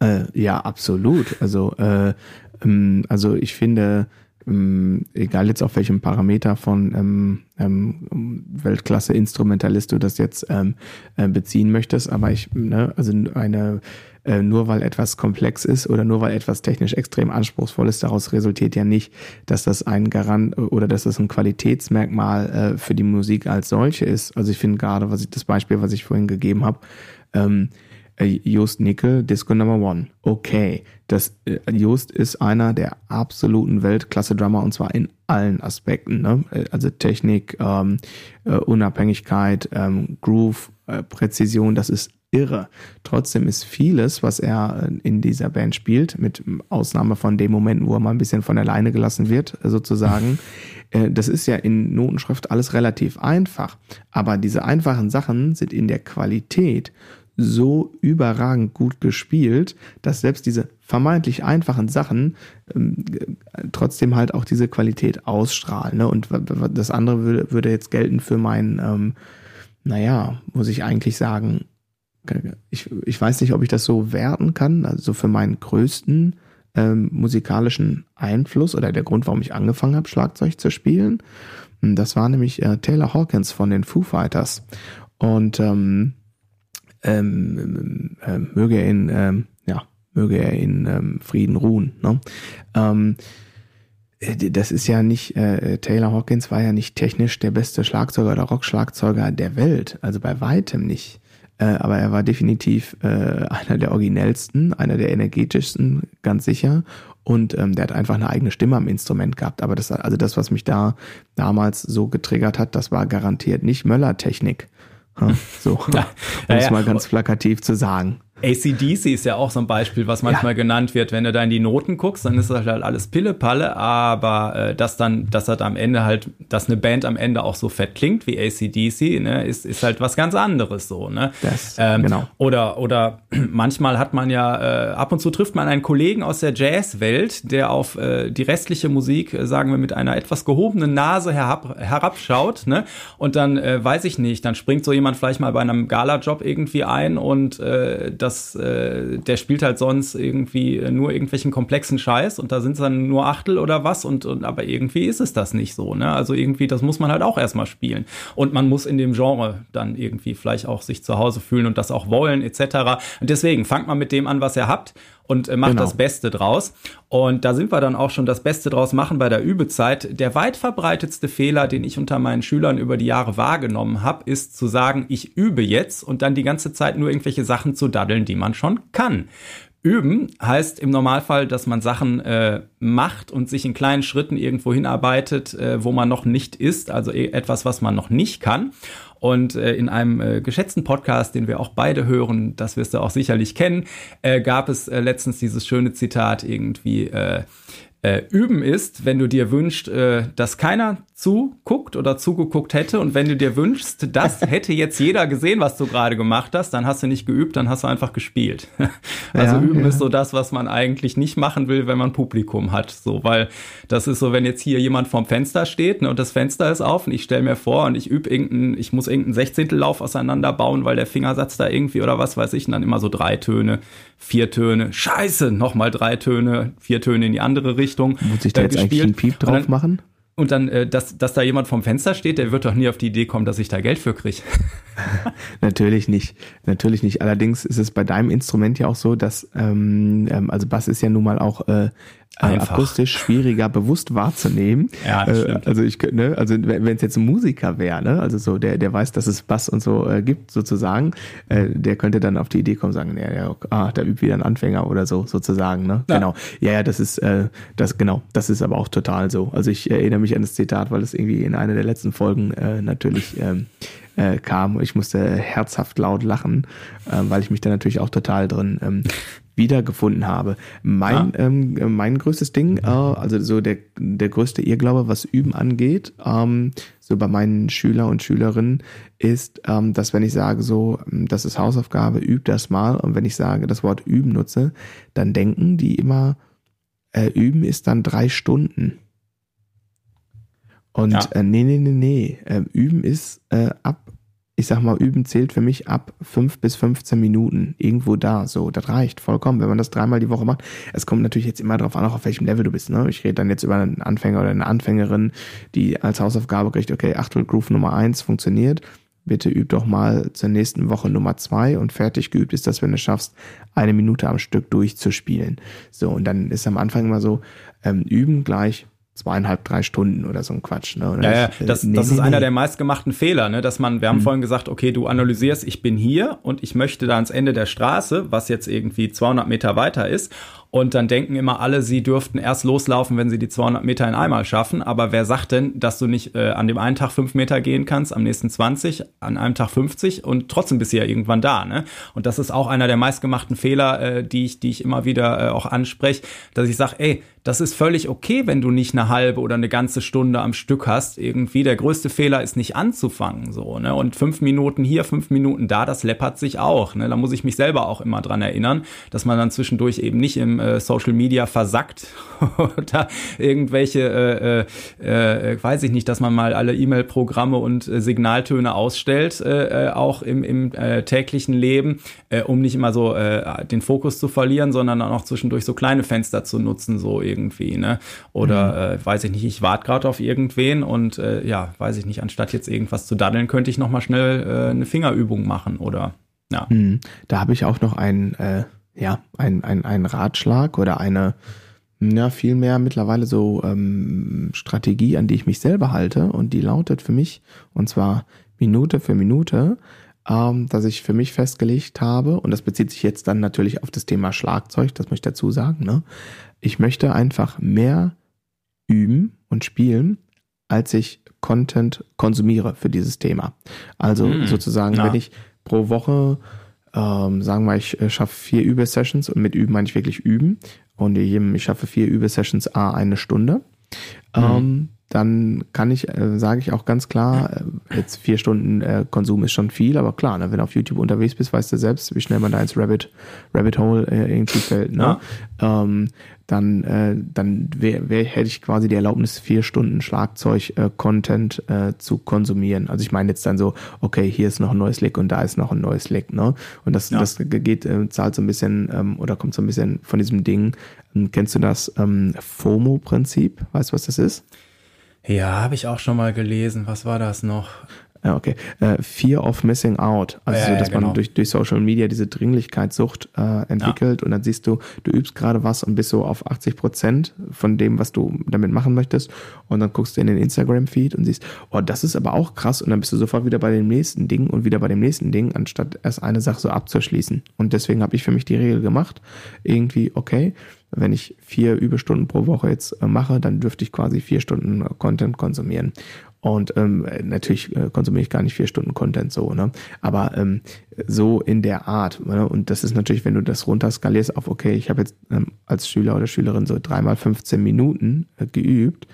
Äh, ja, absolut. Also, äh, ähm, also ich finde, ähm, egal jetzt auf welchem Parameter von ähm, ähm, Weltklasse-Instrumentalist du das jetzt ähm, äh, beziehen möchtest, aber ich, ne, also eine äh, nur weil etwas komplex ist oder nur weil etwas technisch extrem anspruchsvoll ist, daraus resultiert ja nicht, dass das ein Garant oder dass das ein Qualitätsmerkmal äh, für die Musik als solche ist. Also ich finde gerade, was ich das Beispiel, was ich vorhin gegeben habe, ähm, äh, Just Nickel, Disco Number One. Okay, das äh, Just ist einer der absoluten Weltklasse-Drummer und zwar in allen Aspekten. Ne? Äh, also Technik, ähm, äh, Unabhängigkeit, ähm, Groove, äh, Präzision, das ist irre. Trotzdem ist vieles, was er in dieser Band spielt, mit Ausnahme von dem Momenten, wo er mal ein bisschen von alleine gelassen wird, sozusagen, das ist ja in Notenschrift alles relativ einfach. Aber diese einfachen Sachen sind in der Qualität so überragend gut gespielt, dass selbst diese vermeintlich einfachen Sachen ähm, trotzdem halt auch diese Qualität ausstrahlen. Ne? Und das andere würde, würde jetzt gelten für meinen, ähm, naja, muss ich eigentlich sagen, ich, ich weiß nicht, ob ich das so werten kann, also für meinen größten ähm, musikalischen Einfluss oder der Grund, warum ich angefangen habe, Schlagzeug zu spielen. Das war nämlich äh, Taylor Hawkins von den Foo Fighters. Und ähm, ähm, äh, möge er in, ähm, ja, möge er in ähm, Frieden ruhen. Ne? Ähm, äh, das ist ja nicht, äh, Taylor Hawkins war ja nicht technisch der beste Schlagzeuger oder Rockschlagzeuger der Welt, also bei weitem nicht. Äh, aber er war definitiv äh, einer der originellsten, einer der energetischsten, ganz sicher. Und ähm, der hat einfach eine eigene Stimme am Instrument gehabt. Aber das, also das, was mich da damals so getriggert hat, das war garantiert nicht Möller-Technik. So, um es mal ganz plakativ zu sagen. ACDC ist ja auch so ein Beispiel, was manchmal ja. genannt wird. Wenn du da in die Noten guckst, dann ist das halt alles Pille-Palle, aber äh, dass dann, dass halt am Ende halt, dass eine Band am Ende auch so fett klingt wie ACDC, ne, ist, ist halt was ganz anderes so, ne? Das, ähm, genau. Oder, oder manchmal hat man ja, äh, ab und zu trifft man einen Kollegen aus der Jazzwelt, der auf äh, die restliche Musik, äh, sagen wir, mit einer etwas gehobenen Nase herab, herabschaut, ne? Und dann äh, weiß ich nicht, dann springt so jemand vielleicht mal bei einem Gala-Job irgendwie ein und äh, das, äh, der spielt halt sonst irgendwie nur irgendwelchen komplexen Scheiß und da sind es dann nur Achtel oder was und, und aber irgendwie ist es das nicht so, ne? Also irgendwie, das muss man halt auch erstmal spielen. Und man muss in dem Genre dann irgendwie vielleicht auch sich zu Hause fühlen und das auch wollen, etc. Und deswegen fangt mal mit dem an, was ihr habt und äh, macht genau. das Beste draus. Und da sind wir dann auch schon das Beste draus machen bei der Übezeit. Der weit verbreitetste Fehler, den ich unter meinen Schülern über die Jahre wahrgenommen habe, ist zu sagen, ich übe jetzt und dann die ganze Zeit nur irgendwelche Sachen zu daddeln, die man schon kann. Üben heißt im Normalfall, dass man Sachen äh, macht und sich in kleinen Schritten irgendwo hinarbeitet, äh, wo man noch nicht ist, also e-, etwas, was man noch nicht kann. Und äh, in einem äh, geschätzten Podcast, den wir auch beide hören, das wirst du auch sicherlich kennen, äh, gab es äh, letztens dieses schöne Zitat irgendwie, äh, äh, üben ist, wenn du dir wünschst, äh, dass keiner zuguckt oder zugeguckt hätte und wenn du dir wünschst, das hätte jetzt jeder gesehen, was du gerade gemacht hast, dann hast du nicht geübt, dann hast du einfach gespielt. also ja, üben ja. ist so das, was man eigentlich nicht machen will, wenn man Publikum hat, so, weil das ist so, wenn jetzt hier jemand vorm Fenster steht ne, und das Fenster ist auf und ich stelle mir vor und ich übe irgendeinen, ich muss irgendeinen Sechzehntellauf auseinanderbauen, weil der Fingersatz da irgendwie oder was weiß ich, und dann immer so drei Töne, vier Töne, scheiße, nochmal drei Töne, vier Töne in die andere Richtung. Muss ich da äh, jetzt gespielt. eigentlich einen Piep drauf machen? Und dann, äh, dass, dass da jemand vom Fenster steht, der wird doch nie auf die Idee kommen, dass ich da Geld für kriege. Natürlich nicht. Natürlich nicht. Allerdings ist es bei deinem Instrument ja auch so, dass, ähm, ähm also Bass ist ja nun mal auch äh, Einfach. akustisch schwieriger bewusst wahrzunehmen. Ja, das äh, also ich ne, also wenn es jetzt ein Musiker wäre, ne, also so der der weiß, dass es Bass und so äh, gibt sozusagen, äh, der könnte dann auf die Idee kommen, sagen, ja, ja, ah, da übt wieder ein Anfänger oder so sozusagen, ne? Ja. Genau. Ja, ja, das ist äh, das genau, das ist aber auch total so. Also ich erinnere mich an das Zitat, weil es irgendwie in einer der letzten Folgen äh, natürlich ähm, äh, kam. Ich musste herzhaft laut lachen, äh, weil ich mich da natürlich auch total drin ähm, wiedergefunden habe. Mein, ah. ähm, mein größtes Ding, äh, also so der, der größte Irrglaube, was Üben angeht, ähm, so bei meinen Schüler und Schülerinnen, ist, ähm, dass wenn ich sage so, ähm, das ist Hausaufgabe, üb das mal, und wenn ich sage, das Wort üben nutze, dann denken die immer, äh, üben ist dann drei Stunden. Und ja. äh, nee, nee, nee, nee. Äh, üben ist äh, ab ich sag mal, üben zählt für mich ab fünf bis 15 Minuten irgendwo da. So, das reicht vollkommen, wenn man das dreimal die Woche macht. Es kommt natürlich jetzt immer darauf an, auch auf welchem Level du bist. Ne? Ich rede dann jetzt über einen Anfänger oder eine Anfängerin, die als Hausaufgabe kriegt, okay, Achtel Groove Nummer eins funktioniert. Bitte üb doch mal zur nächsten Woche Nummer zwei und fertig geübt ist das, wenn du schaffst, eine Minute am Stück durchzuspielen. So, und dann ist am Anfang immer so, ähm, üben gleich zweieinhalb, drei Stunden oder so ein Quatsch. Ne? Ja, ja, das, nee, das nee, ist nee. einer der meistgemachten Fehler, ne? dass man, wir haben mhm. vorhin gesagt, okay, du analysierst, ich bin hier und ich möchte da ans Ende der Straße, was jetzt irgendwie 200 Meter weiter ist und dann denken immer alle, sie dürften erst loslaufen, wenn sie die 200 Meter in einmal schaffen. Aber wer sagt denn, dass du nicht äh, an dem einen Tag fünf Meter gehen kannst, am nächsten 20, an einem Tag 50 und trotzdem bist du ja irgendwann da. Ne? Und das ist auch einer der meistgemachten Fehler, äh, die, ich, die ich immer wieder äh, auch anspreche, dass ich sage, ey, das ist völlig okay, wenn du nicht eine halbe oder eine ganze Stunde am Stück hast. Irgendwie der größte Fehler ist nicht anzufangen, so ne. Und fünf Minuten hier, fünf Minuten da, das läppert sich auch. Ne, da muss ich mich selber auch immer dran erinnern, dass man dann zwischendurch eben nicht im äh, Social Media versackt oder irgendwelche, äh, äh, äh, weiß ich nicht, dass man mal alle E-Mail-Programme und äh, Signaltöne ausstellt, äh, auch im, im täglichen Leben, um nicht immer so den Fokus zu verlieren, sondern dann auch zwischendurch so kleine Fenster zu nutzen, so irgendwie, ne? Oder mhm. weiß ich nicht, ich warte gerade auf irgendwen und ja, weiß ich nicht, anstatt jetzt irgendwas zu daddeln, könnte ich nochmal schnell eine Fingerübung machen oder ja. Mhm. Da habe ich auch noch ein äh, ja, ein, ein, ein Ratschlag oder eine, ja, vielmehr mittlerweile so ähm, Strategie, an die ich mich selber halte. Und die lautet für mich, und zwar Minute für Minute, ähm, dass ich für mich festgelegt habe, und das bezieht sich jetzt dann natürlich auf das Thema Schlagzeug, das möchte ich dazu sagen, ne? Ich möchte einfach mehr üben und spielen, als ich Content konsumiere für dieses Thema. Also hm, sozusagen, na. wenn ich pro Woche ähm, sagen wir, ich äh, schaffe vier Übesessions und mit Üben meine ich wirklich Üben. Und ich schaffe vier Übesessions A eine Stunde. Mhm. Ähm, dann kann ich, äh, sage ich auch ganz klar, äh, jetzt vier Stunden äh, Konsum ist schon viel, aber klar, ne, wenn du auf YouTube unterwegs bist, weißt du selbst, wie schnell man da ins Rabbit, Rabbit Hole äh, irgendwie fällt. Ne? Ja. Ähm, dann, äh, dann wär, wär, hätte ich quasi die Erlaubnis, vier Stunden Schlagzeug-Content äh, zu konsumieren. Also ich meine jetzt dann so, okay, hier ist noch ein neues Lick und da ist noch ein neues Lick, ne? Und das, ja. das geht, zahlt so ein bisschen ähm, oder kommt so ein bisschen von diesem Ding. Ähm, kennst du das ähm, FOMO-Prinzip? Weißt du, was das ist? Ja, habe ich auch schon mal gelesen. Was war das noch? Ja, okay. Äh, Fear of Missing Out. Also, ja, so, dass ja, genau. man durch, durch Social Media diese Dringlichkeitssucht äh, entwickelt ja. und dann siehst du, du übst gerade was und bist so auf 80 Prozent von dem, was du damit machen möchtest. Und dann guckst du in den Instagram-Feed und siehst, oh, das ist aber auch krass. Und dann bist du sofort wieder bei dem nächsten Ding und wieder bei dem nächsten Ding, anstatt erst eine Sache so abzuschließen. Und deswegen habe ich für mich die Regel gemacht. Irgendwie, okay, wenn ich vier Überstunden pro Woche jetzt äh, mache, dann dürfte ich quasi vier Stunden äh, Content konsumieren. Und ähm, natürlich äh, konsumiere ich gar nicht vier Stunden Content so, ne? Aber ähm, so in der Art. Ne? Und das ist natürlich, wenn du das runterskalierst auf, okay, ich habe jetzt ähm, als Schüler oder Schülerin so dreimal 15 Minuten äh, geübt,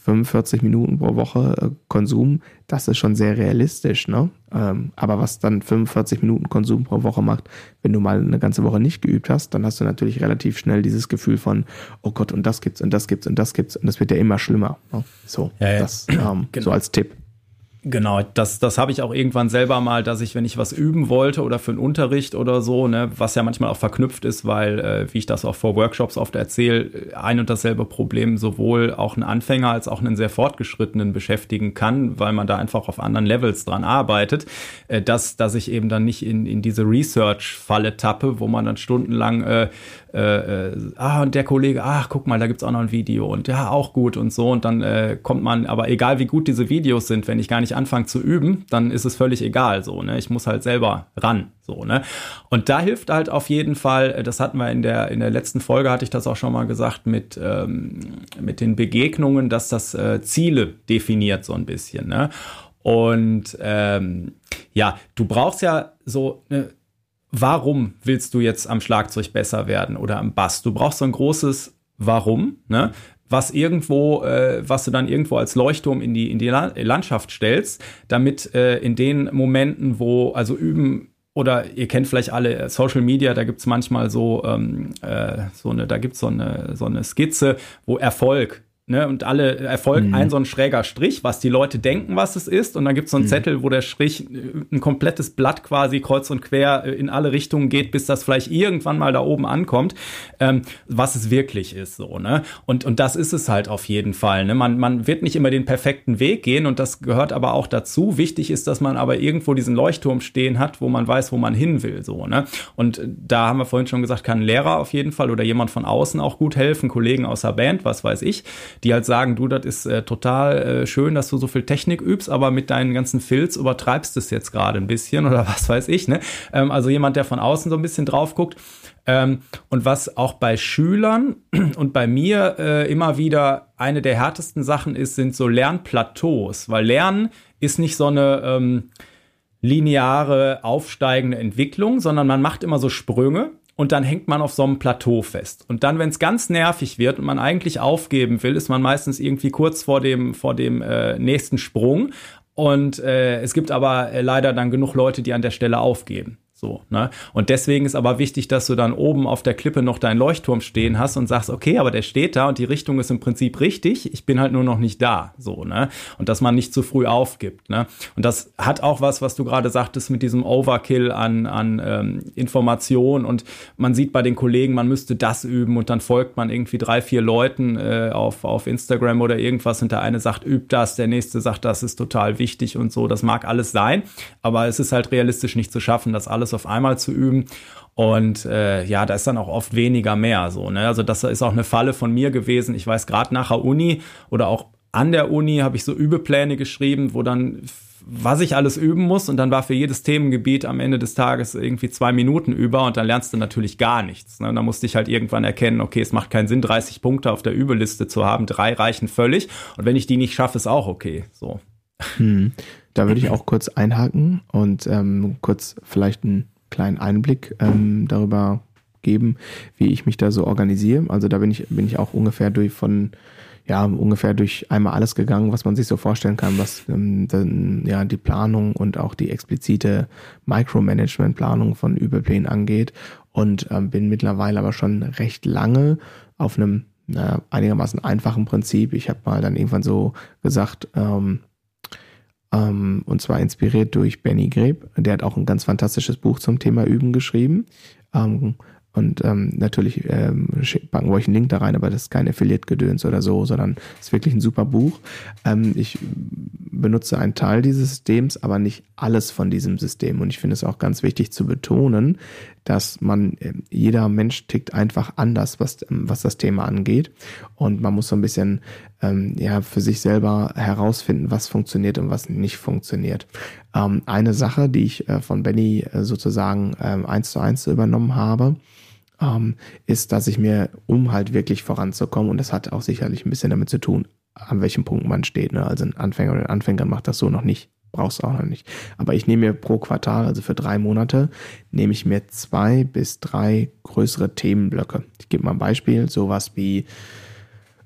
45 Minuten pro Woche äh, Konsum, das ist schon sehr realistisch, ne? Ähm, aber was dann 45 Minuten Konsum pro Woche macht, wenn du mal eine ganze Woche nicht geübt hast, dann hast du natürlich relativ schnell dieses Gefühl von, oh Gott, und das gibt's und das gibt's und das gibt's und das wird ja immer schlimmer. Ne? So, ja, ja. das ähm, genau. so als Tipp. Genau, das, das habe ich auch irgendwann selber mal, dass ich, wenn ich was üben wollte oder für einen Unterricht oder so, ne, was ja manchmal auch verknüpft ist, weil, äh, wie ich das auch vor Workshops oft erzähle, ein und dasselbe Problem sowohl auch einen Anfänger als auch einen sehr fortgeschrittenen beschäftigen kann, weil man da einfach auf anderen Levels dran arbeitet, äh, dass, dass ich eben dann nicht in, in diese Research-Falle tappe, wo man dann stundenlang äh, äh, äh, ah, und der Kollege, ach, guck mal, da gibt's auch noch ein Video und ja, auch gut und so. Und dann äh, kommt man, aber egal wie gut diese Videos sind, wenn ich gar nicht anfange zu üben, dann ist es völlig egal so, ne? Ich muss halt selber ran. So, ne? Und da hilft halt auf jeden Fall, äh, das hatten wir in der, in der letzten Folge, hatte ich das auch schon mal gesagt, mit, ähm, mit den Begegnungen, dass das äh, Ziele definiert so ein bisschen. Ne? Und ähm, ja, du brauchst ja so, ne, warum willst du jetzt am Schlagzeug besser werden oder am Bass? Du brauchst so ein großes Warum, ne? Was irgendwo, äh, was du dann irgendwo als Leuchtturm in die in die Landschaft stellst, damit äh, in den Momenten, wo also üben oder ihr kennt vielleicht alle Social Media, da gibt's manchmal so ähm, äh, so eine, da gibt's so eine so eine Skizze, wo Erfolg Ne, und alle erfolgt mhm. ein so ein schräger Strich, was die Leute denken, was es ist. Und dann gibt es so einen mhm. Zettel, wo der Strich äh, ein komplettes Blatt quasi kreuz und quer äh, in alle Richtungen geht, bis das vielleicht irgendwann mal da oben ankommt, ähm, was es wirklich ist. So, ne? Und, und das ist es halt auf jeden Fall. Ne? Man, man wird nicht immer den perfekten Weg gehen und das gehört aber auch dazu. Wichtig ist, dass man aber irgendwo diesen Leuchtturm stehen hat, wo man weiß, wo man hin will. So, ne? Und da haben wir vorhin schon gesagt, kann ein Lehrer auf jeden Fall oder jemand von außen auch gut helfen, Kollegen aus der Band, was weiß ich die halt sagen, du, das ist äh, total äh, schön, dass du so viel Technik übst, aber mit deinen ganzen Filz übertreibst du es jetzt gerade ein bisschen oder was weiß ich. Ne? Ähm, also jemand, der von außen so ein bisschen drauf guckt. Ähm, und was auch bei Schülern und bei mir äh, immer wieder eine der härtesten Sachen ist, sind so Lernplateaus, weil Lernen ist nicht so eine ähm, lineare aufsteigende Entwicklung, sondern man macht immer so Sprünge und dann hängt man auf so einem Plateau fest. Und dann, wenn es ganz nervig wird und man eigentlich aufgeben will, ist man meistens irgendwie kurz vor dem, vor dem äh, nächsten Sprung. Und äh, es gibt aber äh, leider dann genug Leute, die an der Stelle aufgeben. So, ne? Und deswegen ist aber wichtig, dass du dann oben auf der Klippe noch deinen Leuchtturm stehen hast und sagst, okay, aber der steht da und die Richtung ist im Prinzip richtig, ich bin halt nur noch nicht da, so, ne? Und dass man nicht zu früh aufgibt, ne? Und das hat auch was, was du gerade sagtest mit diesem Overkill an, an ähm, Information und man sieht bei den Kollegen, man müsste das üben und dann folgt man irgendwie drei, vier Leuten äh, auf, auf Instagram oder irgendwas und der eine sagt, üb das, der nächste sagt, das ist total wichtig und so, das mag alles sein, aber es ist halt realistisch nicht zu schaffen, das alles alles auf einmal zu üben. Und äh, ja, da ist dann auch oft weniger mehr so. Ne? Also das ist auch eine Falle von mir gewesen. Ich weiß, gerade nach der Uni oder auch an der Uni habe ich so Übepläne geschrieben, wo dann was ich alles üben muss und dann war für jedes Themengebiet am Ende des Tages irgendwie zwei Minuten über und dann lernst du natürlich gar nichts. Ne? Und musste ich halt irgendwann erkennen, okay, es macht keinen Sinn, 30 Punkte auf der Übeliste zu haben, drei reichen völlig und wenn ich die nicht schaffe, ist auch okay. So. Hm. Da würde ich auch kurz einhaken und ähm, kurz vielleicht ein kleinen Einblick ähm, darüber geben, wie ich mich da so organisiere. Also da bin ich, bin ich auch ungefähr durch von, ja, ungefähr durch einmal alles gegangen, was man sich so vorstellen kann, was ähm, dann, ja, die Planung und auch die explizite Micromanagement-Planung von Übelplänen angeht. Und ähm, bin mittlerweile aber schon recht lange auf einem na, einigermaßen einfachen Prinzip. Ich habe mal dann irgendwann so gesagt, ähm, ähm, und zwar inspiriert durch Benny Greb. Der hat auch ein ganz fantastisches Buch zum Thema Üben geschrieben. Ähm, und ähm, natürlich ähm, packen wir euch einen Link da rein, aber das ist kein Affiliate-Gedöns oder so, sondern ist wirklich ein super Buch. Ähm, ich benutze einen Teil dieses Systems, aber nicht alles von diesem System. Und ich finde es auch ganz wichtig zu betonen, dass man, äh, jeder Mensch tickt einfach anders, was, ähm, was das Thema angeht. Und man muss so ein bisschen ähm, ja, für sich selber herausfinden, was funktioniert und was nicht funktioniert. Ähm, eine Sache, die ich äh, von Benny äh, sozusagen ähm, eins zu eins übernommen habe, ähm, ist, dass ich mir, um halt wirklich voranzukommen, und das hat auch sicherlich ein bisschen damit zu tun, an welchem Punkt man steht. Ne? Also ein Anfänger oder ein Anfänger macht das so noch nicht. Brauchst du auch noch nicht. Aber ich nehme mir pro Quartal, also für drei Monate, nehme ich mir zwei bis drei größere Themenblöcke. Ich gebe mal ein Beispiel, sowas wie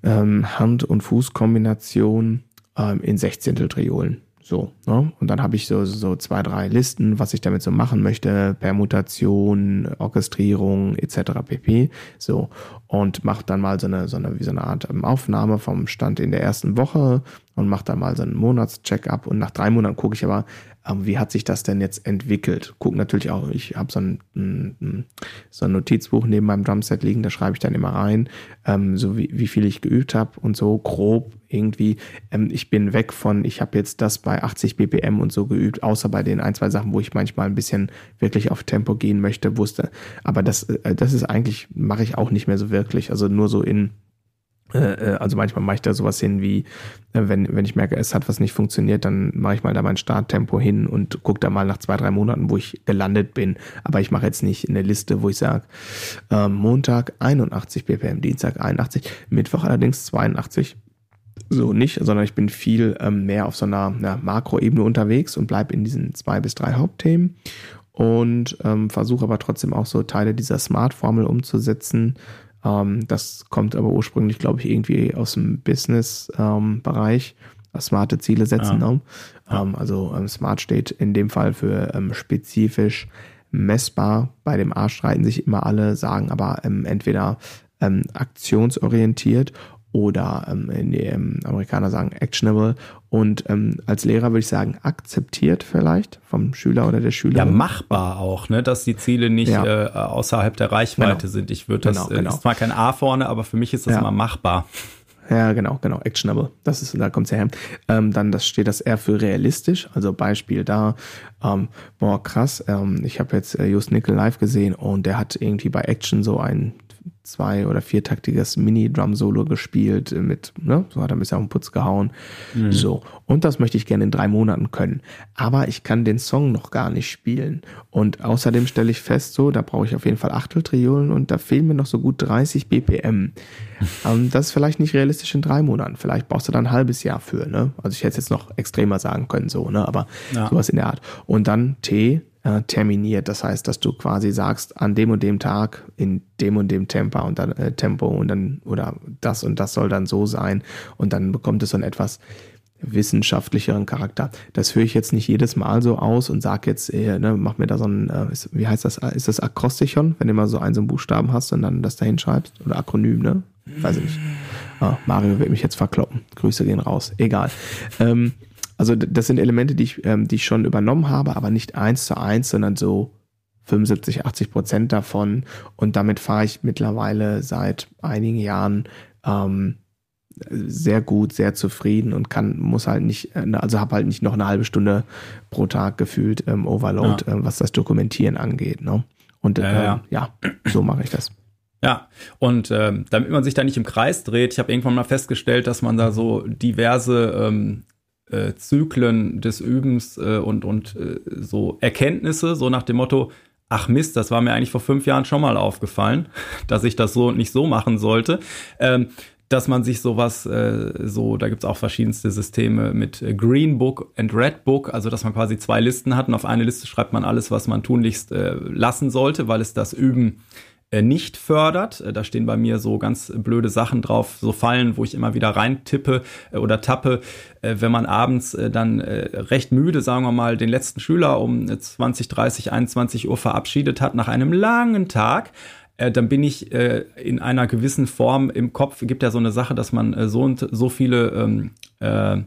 ähm, Hand- und Fußkombination ähm, in Sechzehntel Triolen. So, ne? Und dann habe ich so, so zwei, drei Listen, was ich damit so machen möchte, Permutation, Orchestrierung etc. pp. So, und mache dann mal so eine, so eine, wie so eine Art ähm, Aufnahme vom Stand in der ersten Woche und mache dann mal so einen Monatscheck-up und nach drei Monaten gucke ich aber, ähm, wie hat sich das denn jetzt entwickelt? Guck natürlich auch, ich habe so ein, so ein Notizbuch neben meinem Drumset liegen, da schreibe ich dann immer rein, ähm, so wie, wie viel ich geübt habe und so grob irgendwie. Ähm, ich bin weg von, ich habe jetzt das bei 80 BPM und so geübt, außer bei den ein, zwei Sachen, wo ich manchmal ein bisschen wirklich auf Tempo gehen möchte, wusste. Aber das, äh, das ist eigentlich, mache ich auch nicht mehr so wirklich. Also nur so in also manchmal mache ich da sowas hin wie, äh, wenn, wenn ich merke, es hat was nicht funktioniert, dann mache ich mal da mein Starttempo hin und gucke da mal nach zwei, drei Monaten, wo ich gelandet bin. Aber ich mache jetzt nicht eine Liste, wo ich sage, äh, Montag 81 BPM, Dienstag 81, Mittwoch allerdings 82. So nicht, sondern ich bin viel ähm, mehr auf so einer, einer Makroebene unterwegs und bleibe in diesen zwei bis drei Hauptthemen und ähm, versuche aber trotzdem auch so Teile dieser Smart-Formel umzusetzen, ähm, das kommt aber ursprünglich, glaube ich, irgendwie aus dem Business-Bereich. Ähm, smarte Ziele setzen. Ja. Ne? Ähm, also ähm, Smart steht in dem Fall für ähm, spezifisch messbar. Bei dem A streiten sich immer alle, sagen aber ähm, entweder aktionsorientiert oder ähm, die ähm, Amerikaner sagen actionable und ähm, als Lehrer würde ich sagen akzeptiert vielleicht vom Schüler oder der Schülerin. Ja, machbar auch, ne, dass die Ziele nicht ja. äh, außerhalb der Reichweite genau. sind. Ich würde das, genau, genau. ist zwar kein A vorne, aber für mich ist das ja. immer machbar. Ja, genau, genau, actionable. Das ist, da kommt's her. Ähm, dann das steht das R für realistisch. Also Beispiel da, ähm, boah, krass. Ähm, ich habe jetzt äh, Just Nickel live gesehen und der hat irgendwie bei Action so ein zwei- oder viertaktiges Mini-Drum-Solo gespielt mit, ne, so hat er ein bisschen auf den Putz gehauen. Mhm. So. Und das möchte ich gerne in drei Monaten können. Aber ich kann den Song noch gar nicht spielen. Und außerdem stelle ich fest, so, da brauche ich auf jeden Fall Achteltriolen und da fehlen mir noch so gut 30 BPM. ähm, das ist vielleicht nicht realistisch in drei Monaten. Vielleicht brauchst du da ein halbes Jahr für, ne? Also ich hätte es jetzt noch extremer sagen können, so, ne? Aber ja. sowas in der Art. Und dann T, äh, terminiert. Das heißt, dass du quasi sagst, an dem und dem Tag, in dem und dem Tempo und dann äh, Tempo und dann, oder das und das soll dann so sein. Und dann bekommt es so einen etwas wissenschaftlicheren Charakter. Das höre ich jetzt nicht jedes Mal so aus und sag jetzt, äh, ne, mach mir da so ein, äh, wie heißt das, ist das Akrostichon, wenn du mal so einen so einen Buchstaben hast und dann das dahin schreibst? Oder Akronym, ne? Weiß ich nicht. Ah, Mario wird mich jetzt verkloppen. Grüße gehen raus. Egal. Ähm, also das sind Elemente, die ich, ähm, die ich schon übernommen habe, aber nicht eins zu eins, sondern so 75, 80 Prozent davon. Und damit fahre ich mittlerweile seit einigen Jahren ähm, sehr gut, sehr zufrieden und kann, muss halt nicht, äh, also habe halt nicht noch eine halbe Stunde pro Tag gefühlt ähm, Overload, ja. ähm, was das Dokumentieren angeht. Ne? Und ja, ja. Ähm, ja so mache ich das. Ja, und ähm, damit man sich da nicht im Kreis dreht, ich habe irgendwann mal festgestellt, dass man da so diverse ähm, äh, Zyklen des Übens äh, und, und äh, so Erkenntnisse, so nach dem Motto, ach Mist, das war mir eigentlich vor fünf Jahren schon mal aufgefallen, dass ich das so nicht so machen sollte. Ähm, dass man sich sowas äh, so, da gibt's auch verschiedenste Systeme mit äh, Green Book and Red Book, also dass man quasi zwei Listen hat und auf eine Liste schreibt man alles, was man tunlichst äh, lassen sollte, weil es das Üben äh, nicht fördert. Äh, da stehen bei mir so ganz blöde Sachen drauf, so Fallen, wo ich immer wieder reintippe äh, oder tappe, wenn man abends dann recht müde, sagen wir mal, den letzten Schüler um 20, 30, 21 Uhr verabschiedet hat nach einem langen Tag äh, dann bin ich äh, in einer gewissen Form im Kopf, gibt ja so eine Sache, dass man äh, so und so viele ähm, äh,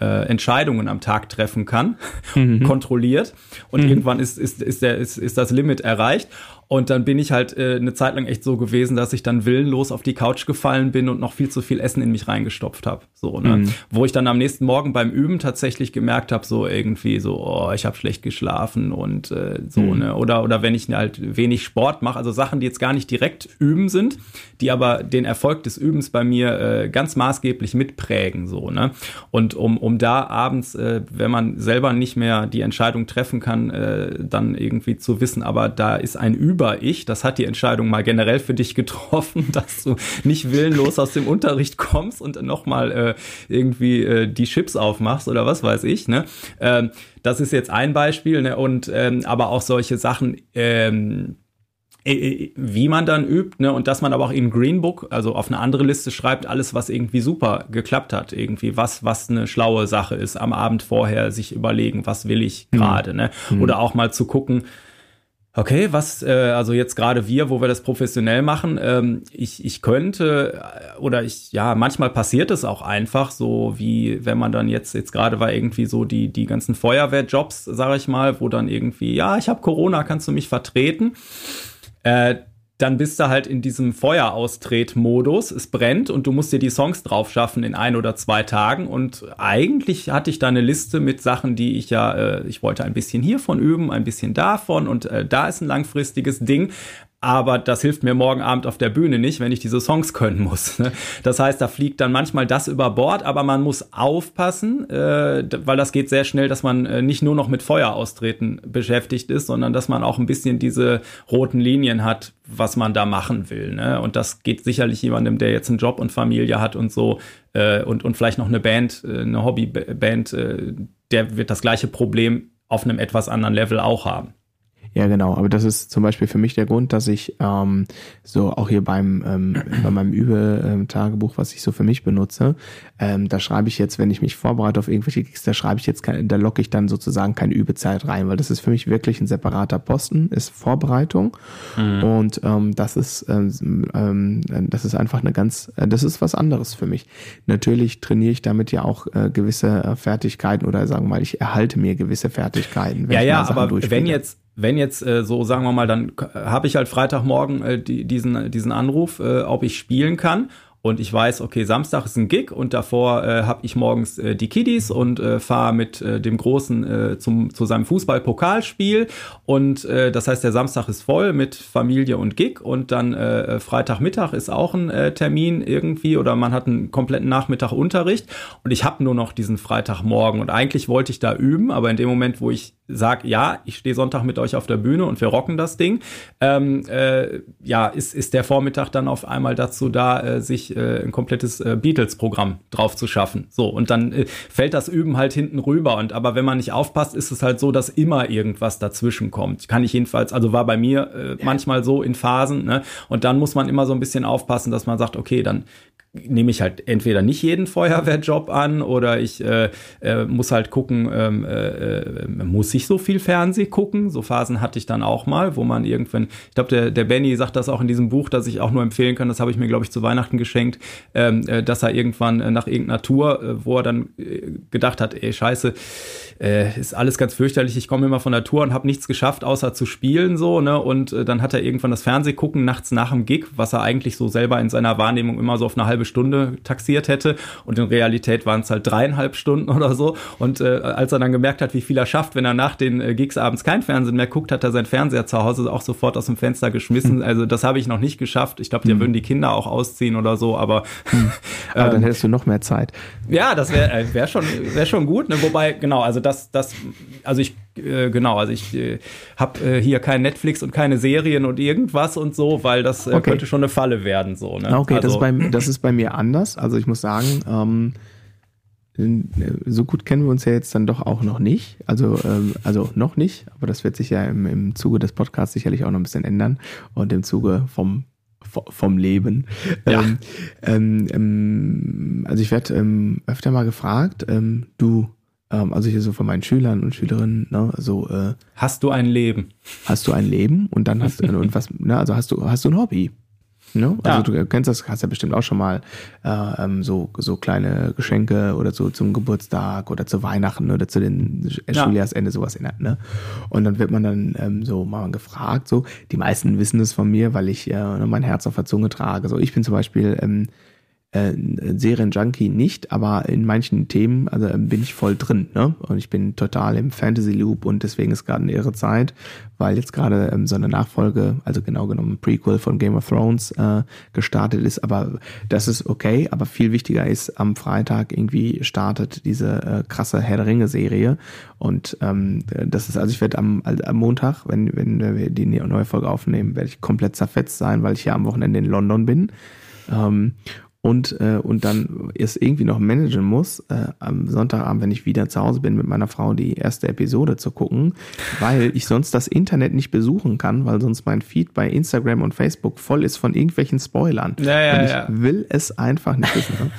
äh, Entscheidungen am Tag treffen kann, mhm. kontrolliert. Und mhm. irgendwann ist, ist, ist, der, ist, ist das Limit erreicht. Und dann bin ich halt äh, eine Zeit lang echt so gewesen, dass ich dann willenlos auf die Couch gefallen bin und noch viel zu viel Essen in mich reingestopft habe. So, ne? Mhm. Wo ich dann am nächsten Morgen beim Üben tatsächlich gemerkt habe, so irgendwie so, oh, ich habe schlecht geschlafen und äh, so, mhm. ne? Oder, oder wenn ich halt wenig Sport mache, also Sachen, die jetzt gar nicht direkt üben sind, die aber den Erfolg des Übens bei mir äh, ganz maßgeblich mitprägen. So, ne? Und um, um da abends, äh, wenn man selber nicht mehr die Entscheidung treffen kann, äh, dann irgendwie zu wissen, aber da ist ein Üben über ich. Das hat die Entscheidung mal generell für dich getroffen, dass du nicht willenlos aus dem Unterricht kommst und nochmal äh, irgendwie äh, die Chips aufmachst oder was weiß ich. Ne? Ähm, das ist jetzt ein Beispiel. Ne? Und ähm, aber auch solche Sachen. Ähm, äh, äh, wie man dann übt, ne, und dass man aber auch in Greenbook, also auf eine andere Liste schreibt, alles, was irgendwie super geklappt hat, irgendwie, was, was eine schlaue Sache ist, am Abend vorher sich überlegen, was will ich mhm. gerade, mhm. ne, oder auch mal zu gucken, okay, was, äh, also jetzt gerade wir, wo wir das professionell machen, ähm, ich, ich könnte äh, oder ich, ja, manchmal passiert es auch einfach, so wie wenn man dann jetzt, jetzt gerade war irgendwie so die, die ganzen Feuerwehrjobs, sage ich mal, wo dann irgendwie, ja, ich habe Corona, kannst du mich vertreten? Äh, dann bist du halt in diesem Feueraustritt-Modus. Es brennt und du musst dir die Songs drauf schaffen in ein oder zwei Tagen. Und eigentlich hatte ich da eine Liste mit Sachen, die ich ja, äh, ich wollte ein bisschen hiervon üben, ein bisschen davon und äh, da ist ein langfristiges Ding aber das hilft mir morgen Abend auf der Bühne nicht, wenn ich diese Songs können muss. Ne? Das heißt, da fliegt dann manchmal das über Bord, aber man muss aufpassen, äh, weil das geht sehr schnell, dass man äh, nicht nur noch mit Feueraustreten beschäftigt ist, sondern dass man auch ein bisschen diese roten Linien hat, was man da machen will. Ne? Und das geht sicherlich jemandem, der jetzt einen Job und Familie hat und so äh, und, und vielleicht noch eine Band, eine Hobbyband, der wird das gleiche Problem auf einem etwas anderen Level auch haben. Ja, genau. Aber das ist zum Beispiel für mich der Grund, dass ich ähm, so auch hier beim ähm, bei meinem Übe-Tagebuch, was ich so für mich benutze, ähm, da schreibe ich jetzt, wenn ich mich vorbereite auf irgendwelche Gigs, da schreibe ich jetzt, kein, da locke ich dann sozusagen keine Übezeit rein, weil das ist für mich wirklich ein separater Posten, ist Vorbereitung mhm. und ähm, das ist ähm, ähm, das ist einfach eine ganz, äh, das ist was anderes für mich. Natürlich trainiere ich damit ja auch äh, gewisse äh, Fertigkeiten oder sagen wir mal, ich erhalte mir gewisse Fertigkeiten. Ja, ja, aber wenn jetzt wenn jetzt äh, so sagen wir mal, dann habe ich halt Freitagmorgen äh, die, diesen diesen Anruf, äh, ob ich spielen kann und ich weiß, okay, Samstag ist ein Gig und davor äh, habe ich morgens äh, die Kiddies und äh, fahre mit äh, dem Großen äh, zum, zu seinem Fußball-Pokalspiel. Und äh, das heißt, der Samstag ist voll mit Familie und Gig. Und dann äh, Freitagmittag ist auch ein Termin irgendwie oder man hat einen kompletten Nachmittag Unterricht. Und ich habe nur noch diesen Freitagmorgen. Und eigentlich wollte ich da üben, aber in dem Moment, wo ich sage, ja, ich stehe Sonntag mit euch auf der Bühne und wir rocken das Ding, ähm, äh, ja, ist, ist der Vormittag dann auf einmal dazu da, äh, äh, ein komplettes äh, Beatles-Programm drauf zu schaffen. So, und dann äh, fällt das Üben halt hinten rüber. Und aber wenn man nicht aufpasst, ist es halt so, dass immer irgendwas dazwischen kommt. Kann ich jedenfalls, also war bei mir äh, manchmal so in Phasen, ne? Und dann muss man immer so ein bisschen aufpassen, dass man sagt, okay, dann nehme ich halt entweder nicht jeden Feuerwehrjob an oder ich äh, äh, muss halt gucken, ähm, äh, äh, muss ich so viel Fernseh gucken? So Phasen hatte ich dann auch mal, wo man irgendwann, ich glaube, der, der Benny sagt das auch in diesem Buch, das ich auch nur empfehlen kann, das habe ich mir, glaube ich, zu Weihnachten geschenkt, ähm, äh, dass er irgendwann äh, nach irgendeiner Tour, wo er dann gedacht hat, ey, scheiße, ist alles ganz fürchterlich, ich komme immer von der Tour und habe nichts geschafft, außer zu spielen, so, ne? Und dann hat er irgendwann das Fernseh gucken nachts nach dem Gig, was er eigentlich so selber in seiner Wahrnehmung immer so auf eine halbe Stunde taxiert hätte. Und in Realität waren es halt dreieinhalb Stunden oder so. Und äh, als er dann gemerkt hat, wie viel er schafft, wenn er nach den äh, Gigs abends kein Fernsehen mehr guckt, hat er sein Fernseher zu Hause auch sofort aus dem Fenster geschmissen. Also das habe ich noch nicht geschafft. Ich glaube, da mhm. würden die Kinder auch ausziehen oder so, aber. Mhm. aber dann ähm, hättest du noch mehr Zeit. Ja, das wäre äh, wär schon, wär schon gut. Ne? Wobei, genau, also das, das, also ich äh, genau, also ich äh, habe äh, hier kein Netflix und keine Serien und irgendwas und so, weil das äh, okay. könnte schon eine Falle werden. So, ne? Okay, also, das, ist bei, das ist bei mir anders. Also ich muss sagen, ähm, so gut kennen wir uns ja jetzt dann doch auch noch nicht. Also, ähm, also noch nicht, aber das wird sich ja im, im Zuge des Podcasts sicherlich auch noch ein bisschen ändern und im Zuge vom vom Leben. Ja. Ähm, ähm, ähm, also ich werde ähm, öfter mal gefragt, ähm, du, ähm, also hier so von meinen Schülern und Schülerinnen, ne, so äh, Hast du ein Leben? Hast du ein Leben und dann hast du und was, ne, also hast du hast du ein Hobby? Ne? Also ja. du kennst das, hast ja bestimmt auch schon mal äh, ähm, so, so kleine Geschenke oder so zum Geburtstag oder zu Weihnachten oder zu den ja. Schuljahresende sowas erinnert. Ne? Und dann wird man dann ähm, so mal gefragt. So, die meisten wissen es von mir, weil ich äh, mein Herz auf der Zunge trage. So, ich bin zum Beispiel ähm, äh, Serienjunkie nicht, aber in manchen Themen also ähm, bin ich voll drin. Ne? Und ich bin total im Fantasy Loop und deswegen ist gerade eine irre Zeit, weil jetzt gerade ähm, so eine Nachfolge, also genau genommen ein Prequel von Game of Thrones äh, gestartet ist. Aber das ist okay. Aber viel wichtiger ist, am Freitag irgendwie startet diese äh, krasse Herr der Ringe Serie und ähm, das ist also ich werde am, also am Montag, wenn wenn wir die neue Folge aufnehmen, werde ich komplett zerfetzt sein, weil ich ja am Wochenende in London bin. Ähm, und, äh, und dann es irgendwie noch managen muss, äh, am Sonntagabend, wenn ich wieder zu Hause bin, mit meiner Frau die erste Episode zu gucken, weil ich sonst das Internet nicht besuchen kann, weil sonst mein Feed bei Instagram und Facebook voll ist von irgendwelchen Spoilern. Ja, ja, und ich ja. will es einfach nicht wissen. Ne?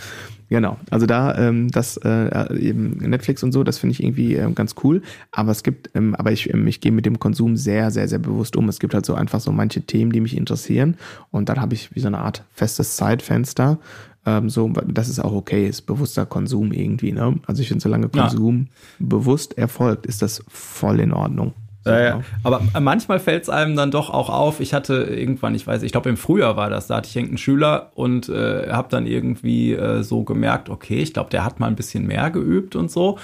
Genau, also da ähm, das äh, eben Netflix und so, das finde ich irgendwie ähm, ganz cool. Aber es gibt, ähm, aber ich, ähm, ich gehe mit dem Konsum sehr, sehr, sehr bewusst um. Es gibt halt so einfach so manche Themen, die mich interessieren und dann habe ich wie so eine Art festes Zeitfenster. Ähm, so, das ist auch okay, ist bewusster Konsum irgendwie. Ne? Also ich finde, solange Konsum ja. bewusst erfolgt, ist das voll in Ordnung. Ja, ja. Aber manchmal fällt es einem dann doch auch auf. Ich hatte irgendwann, ich weiß, ich glaube im Frühjahr war das, da hatte ich irgendeinen Schüler und äh, habe dann irgendwie äh, so gemerkt, okay, ich glaube, der hat mal ein bisschen mehr geübt und so.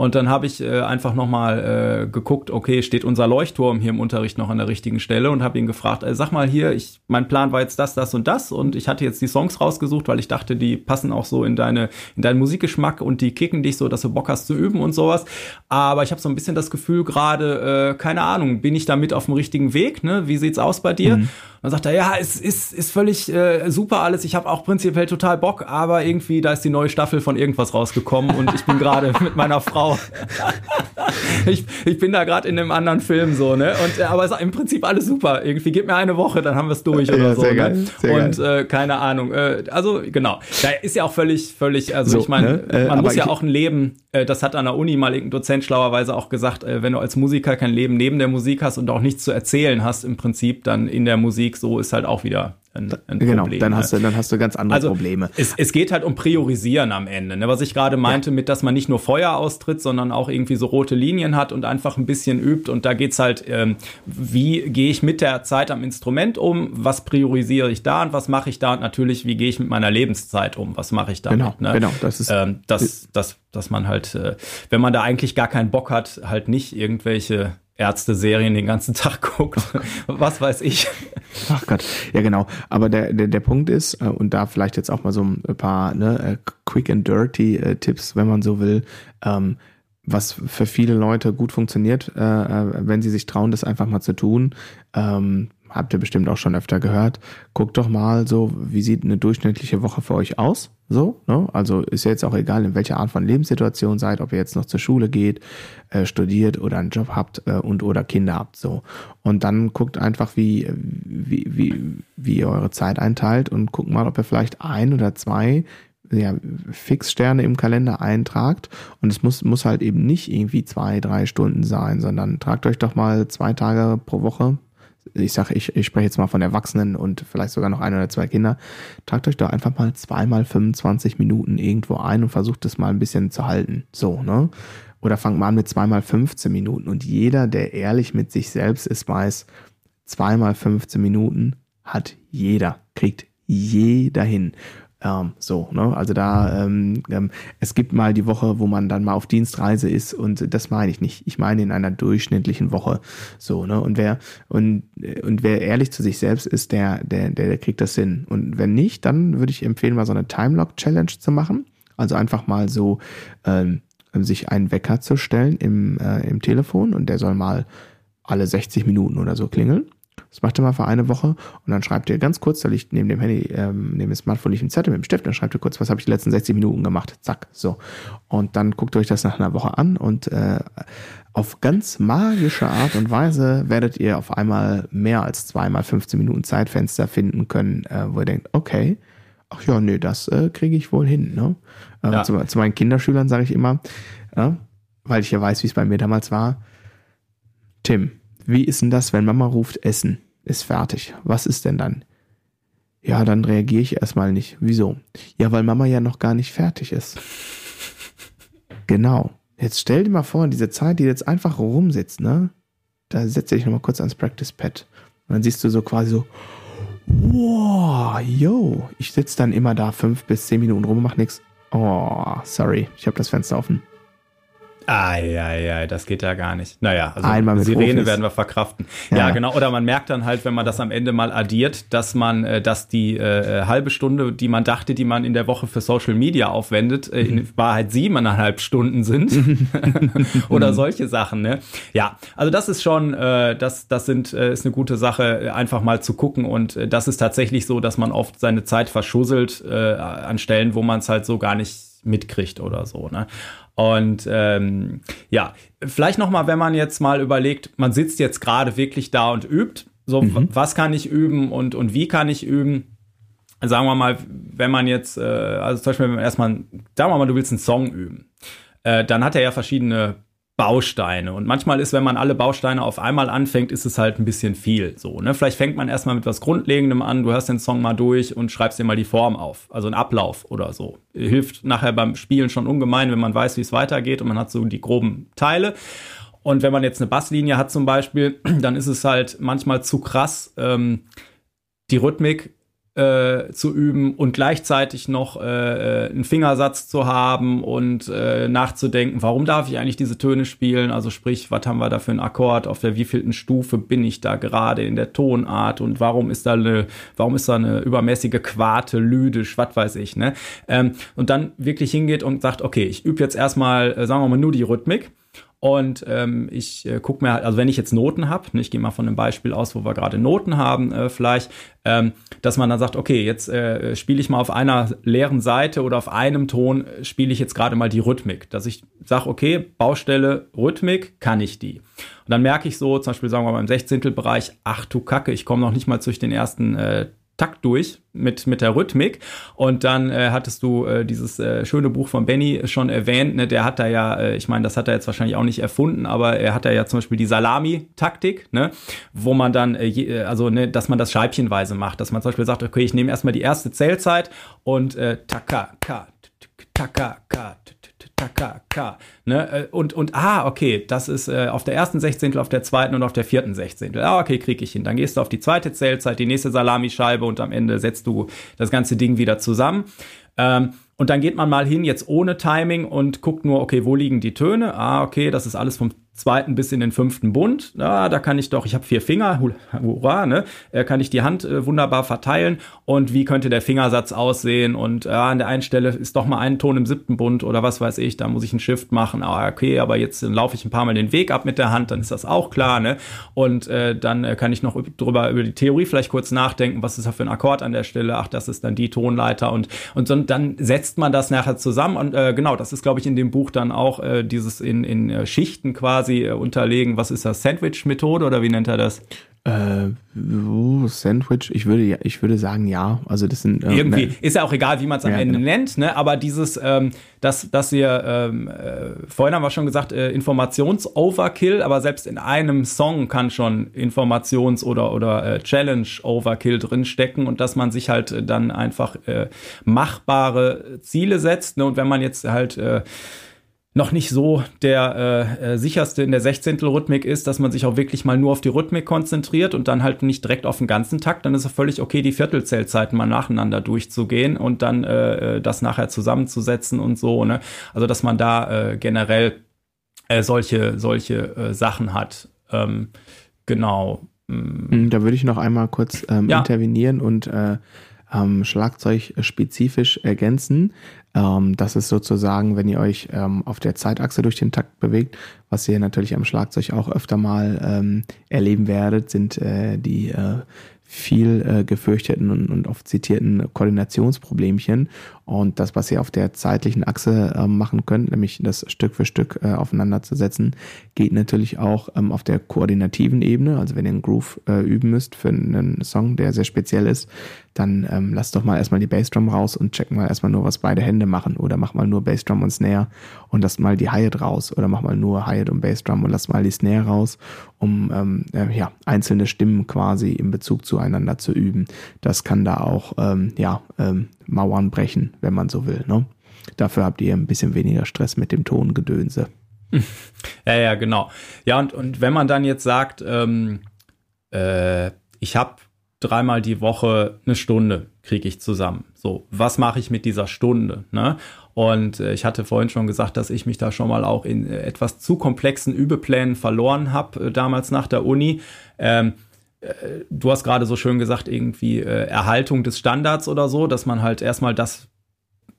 Und dann habe ich äh, einfach nochmal äh, geguckt, okay, steht unser Leuchtturm hier im Unterricht noch an der richtigen Stelle und habe ihn gefragt, äh, sag mal hier, ich, mein Plan war jetzt das, das und das und ich hatte jetzt die Songs rausgesucht, weil ich dachte, die passen auch so in deine, in deinen Musikgeschmack und die kicken dich so, dass du Bock hast zu üben und sowas. Aber ich habe so ein bisschen das Gefühl gerade, äh, keine Ahnung, bin ich damit auf dem richtigen Weg? Ne? Wie sieht's aus bei dir? Mhm. Dann sagt er, ja, es ist, ist völlig äh, super alles. Ich habe auch prinzipiell total Bock, aber irgendwie, da ist die neue Staffel von irgendwas rausgekommen und ich bin gerade mit meiner Frau. ich, ich bin da gerade in einem anderen Film so, ne? Und äh, aber es ist im Prinzip alles super. Irgendwie gib mir eine Woche, dann haben wir es durch oder ja, so. Sehr ne? geil, sehr und äh, keine Ahnung. Äh, also genau. Da ist ja auch völlig, völlig, also so, ich meine, ne? man muss ja auch ein Leben, äh, das hat an der Uni mal irgendein Dozent schlauerweise auch gesagt, äh, wenn du als Musiker kein Leben neben der Musik hast und auch nichts zu erzählen hast, im Prinzip dann in der Musik, so ist halt auch wieder ein, ein genau, Problem. Dann hast, du, dann hast du ganz andere also, Probleme. Es, es geht halt um Priorisieren am Ende. Ne? Was ich gerade meinte, ja. mit dass man nicht nur Feuer austritt, sondern auch irgendwie so rote Linien hat und einfach ein bisschen übt. Und da geht's halt, ähm, wie gehe ich mit der Zeit am Instrument um? Was priorisiere ich da und was mache ich da? Und natürlich, wie gehe ich mit meiner Lebenszeit um? Was mache ich da? Genau, ne? genau. Das ist, ähm, das, das, dass man halt, äh, wenn man da eigentlich gar keinen Bock hat, halt nicht irgendwelche Ärzte-Serien den ganzen Tag guckt. Was weiß ich. Ach Gott, ja genau. Aber der, der, der Punkt ist, äh, und da vielleicht jetzt auch mal so ein paar ne, äh, Quick and Dirty äh, Tipps, wenn man so will, ähm, was für viele Leute gut funktioniert, äh, wenn sie sich trauen, das einfach mal zu tun. Ähm, habt ihr bestimmt auch schon öfter gehört. Guckt doch mal so, wie sieht eine durchschnittliche Woche für euch aus? So, ne? Also ist jetzt auch egal, in welcher Art von Lebenssituation seid, ob ihr jetzt noch zur Schule geht, äh, studiert oder einen Job habt äh, und oder Kinder habt. So. Und dann guckt einfach, wie, wie, wie, wie ihr eure Zeit einteilt und guckt mal, ob ihr vielleicht ein oder zwei ja, Fixsterne im Kalender eintragt. Und es muss, muss halt eben nicht irgendwie zwei, drei Stunden sein, sondern tragt euch doch mal zwei Tage pro Woche ich sage, ich, ich spreche jetzt mal von Erwachsenen und vielleicht sogar noch ein oder zwei Kinder, tragt euch doch einfach mal zweimal 25 Minuten irgendwo ein und versucht es mal ein bisschen zu halten. So, ne? Oder fangt mal an mit zweimal 15 Minuten. Und jeder, der ehrlich mit sich selbst ist, weiß, zweimal 15 Minuten hat jeder, kriegt jeder hin. Ähm, so, ne? Also da, ähm, ähm, es gibt mal die Woche, wo man dann mal auf Dienstreise ist und das meine ich nicht. Ich meine in einer durchschnittlichen Woche. So, ne? Und wer, und, und wer ehrlich zu sich selbst ist, der, der, der, der kriegt das hin. Und wenn nicht, dann würde ich empfehlen, mal so eine Timelock Challenge zu machen. Also einfach mal so, ähm, sich einen Wecker zu stellen im, äh, im Telefon und der soll mal alle 60 Minuten oder so klingeln. Das macht er mal für eine Woche und dann schreibt ihr ganz kurz, da liegt neben dem Handy, ähm, neben dem Smartphone liegt ein Zettel mit dem Stift, dann schreibt ihr kurz, was habe ich die letzten 60 Minuten gemacht, zack, so. Und dann guckt ihr euch das nach einer Woche an und äh, auf ganz magische Art und Weise werdet ihr auf einmal mehr als zweimal 15 Minuten Zeitfenster finden können, äh, wo ihr denkt, okay, ach ja, nee, das äh, kriege ich wohl hin. Ne? Äh, ja. zu, zu, meinen Kinderschülern sage ich immer, äh, weil ich ja weiß, wie es bei mir damals war, Tim, wie ist denn das, wenn Mama ruft, Essen ist fertig? Was ist denn dann? Ja, dann reagiere ich erstmal nicht. Wieso? Ja, weil Mama ja noch gar nicht fertig ist. Genau. Jetzt stell dir mal vor, diese Zeit, die jetzt einfach rumsitzt, ne? Da setze ich nochmal kurz ans Practice Pad. Und dann siehst du so quasi so, wow, yo. Ich sitze dann immer da fünf bis zehn Minuten rum und mach nichts. Oh, sorry, ich habe das Fenster offen. Eieiei, das geht ja gar nicht. Naja, also Einmal mit Sirene Profis. werden wir verkraften. Ja. ja. genau. Oder man merkt dann halt, wenn man das am Ende mal addiert, dass man, äh, dass die äh, halbe Stunde, die man dachte, die man in der Woche für Social Media aufwendet, äh, in mhm. Wahrheit siebeneinhalb Stunden sind. Oder solche Sachen, ne? Ja, also das ist schon, äh, das, das sind, äh, ist eine gute Sache, einfach mal zu gucken. Und äh, das ist tatsächlich so, dass man oft seine Zeit verschusselt äh, an Stellen, wo man es halt so gar nicht mitkriegt oder so. Ne? Und ähm, ja, vielleicht noch mal, wenn man jetzt mal überlegt, man sitzt jetzt gerade wirklich da und übt. So, mhm. was kann ich üben und, und wie kann ich üben? Sagen wir mal, wenn man jetzt, äh, also zum Beispiel, wenn man erstmal, sagen wir mal, du willst einen Song üben, äh, dann hat er ja verschiedene Bausteine. Und manchmal ist, wenn man alle Bausteine auf einmal anfängt, ist es halt ein bisschen viel. So, ne? Vielleicht fängt man erstmal mit was Grundlegendem an, du hörst den Song mal durch und schreibst dir mal die Form auf. Also ein Ablauf oder so. Hilft nachher beim Spielen schon ungemein, wenn man weiß, wie es weitergeht und man hat so die groben Teile. Und wenn man jetzt eine Basslinie hat zum Beispiel, dann ist es halt manchmal zu krass, ähm, die Rhythmik äh, zu üben und gleichzeitig noch äh, äh, einen Fingersatz zu haben und äh, nachzudenken, warum darf ich eigentlich diese Töne spielen? Also sprich, was haben wir da für einen Akkord? Auf der wievielten Stufe bin ich da gerade in der Tonart und warum ist da eine, warum ist da eine übermäßige Quarte, lydisch, was weiß ich, ne? Ähm, und dann wirklich hingeht und sagt, okay, ich übe jetzt erstmal, äh, sagen wir mal, nur die Rhythmik und ähm, ich äh, gucke mir halt, also wenn ich jetzt Noten habe, ne, ich gehe mal von einem Beispiel aus, wo wir gerade Noten haben, äh, vielleicht, ähm, dass man dann sagt, okay, jetzt äh, spiele ich mal auf einer leeren Seite oder auf einem Ton äh, spiele ich jetzt gerade mal die Rhythmik. Dass ich sage, okay, Baustelle Rhythmik, kann ich die. Und dann merke ich so, zum Beispiel sagen wir mal im Sechzehntelbereich, ach du Kacke, ich komme noch nicht mal durch den ersten äh, Takt durch mit, mit der Rhythmik. Und dann äh, hattest du äh, dieses äh, schöne Buch von Benny schon erwähnt. Ne? Der hat da ja, äh, ich meine, das hat er jetzt wahrscheinlich auch nicht erfunden, aber er hat da ja zum Beispiel die Salami-Taktik, ne? wo man dann, äh, je, äh, also ne, dass man das scheibchenweise macht, dass man zum Beispiel sagt, okay, ich nehme erstmal die erste Zählzeit und äh, taka, ka, taka, ka, K, K. Ne? Äh, und, und, ah, okay, das ist äh, auf der ersten Sechzehntel, auf der zweiten und auf der vierten Sechzehntel. Ah, okay, krieg ich hin. Dann gehst du auf die zweite Zählzeit, die nächste Salamischeibe und am Ende setzt du das ganze Ding wieder zusammen. Ähm, und dann geht man mal hin, jetzt ohne Timing und guckt nur, okay, wo liegen die Töne? Ah, okay, das ist alles vom zweiten bis in den fünften Bund. Ja, da kann ich doch, ich habe vier Finger, hurra, ne? Äh, kann ich die Hand äh, wunderbar verteilen. Und wie könnte der Fingersatz aussehen? Und äh, an der einen Stelle ist doch mal ein Ton im siebten Bund oder was weiß ich, da muss ich einen Shift machen. Ah, okay, aber jetzt laufe ich ein paar Mal den Weg ab mit der Hand, dann ist das auch klar, ne? Und äh, dann äh, kann ich noch drüber über die Theorie vielleicht kurz nachdenken, was ist da für ein Akkord an der Stelle? Ach, das ist dann die Tonleiter und und so, dann setzt man das nachher zusammen und äh, genau, das ist glaube ich in dem Buch dann auch äh, dieses in in äh, Schichten quasi quasi äh, unterlegen. Was ist das? Sandwich-Methode oder wie nennt er das? Äh, Sandwich, ich würde ja, ich würde sagen ja. Also das sind äh, irgendwie ne, ist ja auch egal, wie man es am ja, Ende genau. nennt, ne? Aber dieses, ähm, dass dass wir ähm, äh, vorhin haben wir schon gesagt äh, Informations-Overkill, aber selbst in einem Song kann schon Informations- oder oder äh, Challenge-Overkill drinstecken und dass man sich halt äh, dann einfach äh, machbare Ziele setzt. Ne? Und wenn man jetzt halt äh, noch nicht so der äh, äh, sicherste in der Sechzehntel-Rhythmik ist, dass man sich auch wirklich mal nur auf die Rhythmik konzentriert und dann halt nicht direkt auf den ganzen Takt, dann ist es völlig okay, die Viertelzählzeiten mal nacheinander durchzugehen und dann äh, äh, das nachher zusammenzusetzen und so. Ne? Also dass man da äh, generell äh, solche solche äh, Sachen hat. Ähm, genau. Mm. Da würde ich noch einmal kurz ähm, ja. intervenieren und äh, ähm, Schlagzeug spezifisch ergänzen. Ähm, das ist sozusagen, wenn ihr euch ähm, auf der Zeitachse durch den Takt bewegt, was ihr natürlich am Schlagzeug auch öfter mal ähm, erleben werdet, sind äh, die äh, viel äh, gefürchteten und, und oft zitierten Koordinationsproblemchen. Und das, was ihr auf der zeitlichen Achse äh, machen könnt, nämlich das Stück für Stück äh, aufeinander zu setzen, geht natürlich auch ähm, auf der koordinativen Ebene. Also wenn ihr einen Groove äh, üben müsst für einen Song, der sehr speziell ist, dann ähm, lasst doch mal erstmal die Bassdrum raus und check mal erstmal nur, was beide Hände machen. Oder mach mal nur Bassdrum und Snare und lasst mal die Hi-Hat raus. Oder mach mal nur Hi-Hat und Bassdrum und lasst mal die Snare raus, um ähm, äh, ja, einzelne Stimmen quasi in Bezug zueinander zu üben. Das kann da auch ähm, ja, ähm, Mauern brechen, wenn man so will. Ne? Dafür habt ihr ein bisschen weniger Stress mit dem Tongedönse. Ja, ja, genau. Ja, und, und wenn man dann jetzt sagt, ähm, äh, ich habe dreimal die Woche eine Stunde kriege ich zusammen. So, was mache ich mit dieser Stunde? Ne? Und äh, ich hatte vorhin schon gesagt, dass ich mich da schon mal auch in äh, etwas zu komplexen Übeplänen verloren habe, äh, damals nach der Uni. Ähm, äh, du hast gerade so schön gesagt, irgendwie äh, Erhaltung des Standards oder so, dass man halt erstmal das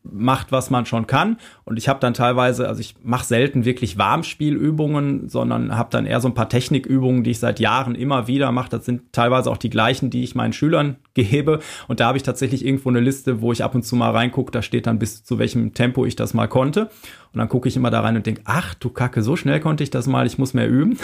macht, was man schon kann. Und ich habe dann teilweise, also ich mache selten wirklich Warmspielübungen, sondern habe dann eher so ein paar Technikübungen, die ich seit Jahren immer wieder mache. Das sind teilweise auch die gleichen, die ich meinen Schülern gebe. Und da habe ich tatsächlich irgendwo eine Liste, wo ich ab und zu mal reingucke, da steht dann bis zu welchem Tempo ich das mal konnte. Und dann gucke ich immer da rein und denke, ach du Kacke, so schnell konnte ich das mal, ich muss mehr üben.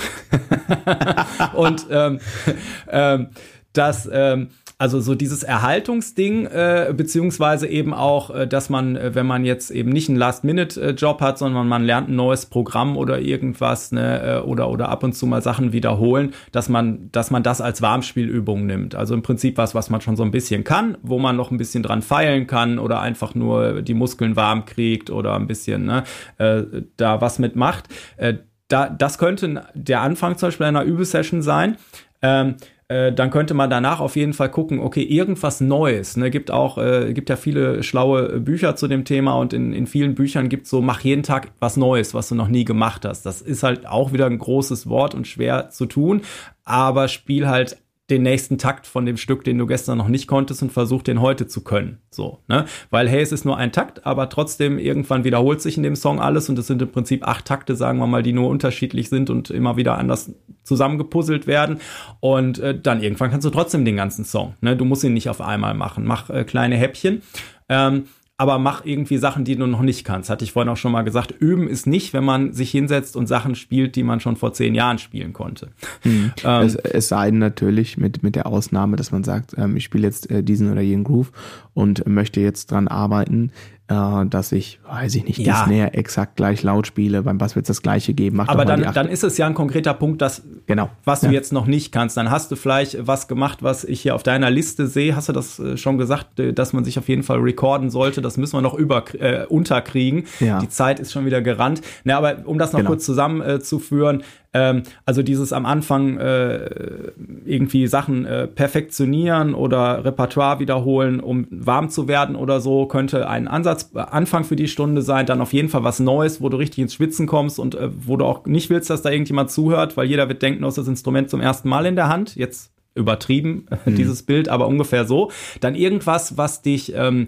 und ähm, ähm, das ähm, also so dieses Erhaltungsding, äh, beziehungsweise eben auch, äh, dass man, äh, wenn man jetzt eben nicht einen Last-Minute-Job hat, sondern man lernt ein neues Programm oder irgendwas, ne, äh, oder, oder ab und zu mal Sachen wiederholen, dass man, dass man das als Warmspielübung nimmt. Also im Prinzip was, was man schon so ein bisschen kann, wo man noch ein bisschen dran feilen kann oder einfach nur die Muskeln warm kriegt oder ein bisschen ne, äh, da was mitmacht. Äh, da, das könnte der Anfang zum Beispiel einer Übesession sein. Ähm, äh, dann könnte man danach auf jeden Fall gucken, okay, irgendwas Neues. Ne? Gibt auch, äh, gibt ja viele schlaue Bücher zu dem Thema und in, in vielen Büchern gibt es so, mach jeden Tag was Neues, was du noch nie gemacht hast. Das ist halt auch wieder ein großes Wort und schwer zu tun, aber spiel halt den nächsten Takt von dem Stück, den du gestern noch nicht konntest und versuch den heute zu können. So, ne? Weil hey, es ist nur ein Takt, aber trotzdem irgendwann wiederholt sich in dem Song alles und es sind im Prinzip acht Takte, sagen wir mal, die nur unterschiedlich sind und immer wieder anders zusammengepuzzelt werden. Und äh, dann irgendwann kannst du trotzdem den ganzen Song. Ne? Du musst ihn nicht auf einmal machen. Mach äh, kleine Häppchen. Ähm, aber mach irgendwie Sachen, die du noch nicht kannst. Hatte ich vorhin auch schon mal gesagt. Üben ist nicht, wenn man sich hinsetzt und Sachen spielt, die man schon vor zehn Jahren spielen konnte. Hm. Ähm, es, es, sei denn natürlich mit, mit der Ausnahme, dass man sagt, ähm, ich spiele jetzt äh, diesen oder jenen Groove und möchte jetzt dran arbeiten, äh, dass ich, weiß ich nicht, ja. die Snare exakt gleich laut spiele. Beim Bass wird es das gleiche geben. Mach Aber dann, dann ist es ja ein konkreter Punkt, dass, genau. was du jetzt noch nicht kannst. Dann hast du vielleicht was gemacht, was ich hier auf deiner Liste sehe. Hast du das äh, schon gesagt, äh, dass man sich auf jeden Fall recorden sollte? Das müssen wir noch über, äh, unterkriegen. Ja. Die Zeit ist schon wieder gerannt. Na, aber um das noch genau. kurz zusammenzuführen, ähm, also dieses am Anfang äh, irgendwie Sachen äh, perfektionieren oder Repertoire wiederholen, um warm zu werden oder so, könnte ein Ansatz, äh, Anfang für die Stunde sein. Dann auf jeden Fall was Neues, wo du richtig ins Schwitzen kommst und äh, wo du auch nicht willst, dass da irgendjemand zuhört, weil jeder wird denken, du hast das Instrument zum ersten Mal in der Hand. Jetzt übertrieben, mhm. dieses Bild, aber ungefähr so. Dann irgendwas, was dich ähm,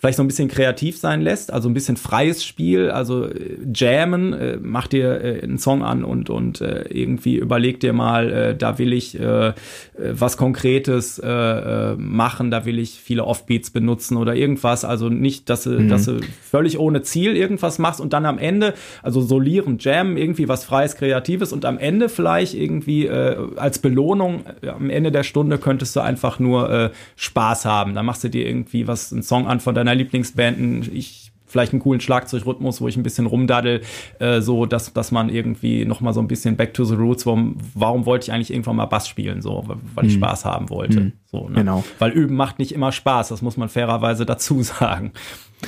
vielleicht so ein bisschen kreativ sein lässt, also ein bisschen freies Spiel, also äh, jammen, äh, mach dir äh, einen Song an und, und äh, irgendwie überleg dir mal, äh, da will ich äh, äh was Konkretes äh, äh, machen, da will ich viele Offbeats benutzen oder irgendwas, also nicht, dass du, mhm. dass du völlig ohne Ziel irgendwas machst und dann am Ende, also solieren, jammen, irgendwie was Freies, Kreatives und am Ende vielleicht irgendwie äh, als Belohnung, äh, am Ende der Stunde könntest du einfach nur äh, Spaß haben, da machst du dir irgendwie was, einen Song an von deiner meiner Lieblingsband ich vielleicht einen coolen Schlagzeugrhythmus, wo ich ein bisschen rumdaddel, äh, so dass, dass man irgendwie noch mal so ein bisschen back to the roots, warum, warum wollte ich eigentlich irgendwann mal Bass spielen, so, weil ich mhm. Spaß haben wollte. Mhm. So, ne? Genau. Weil üben macht nicht immer Spaß, das muss man fairerweise dazu sagen.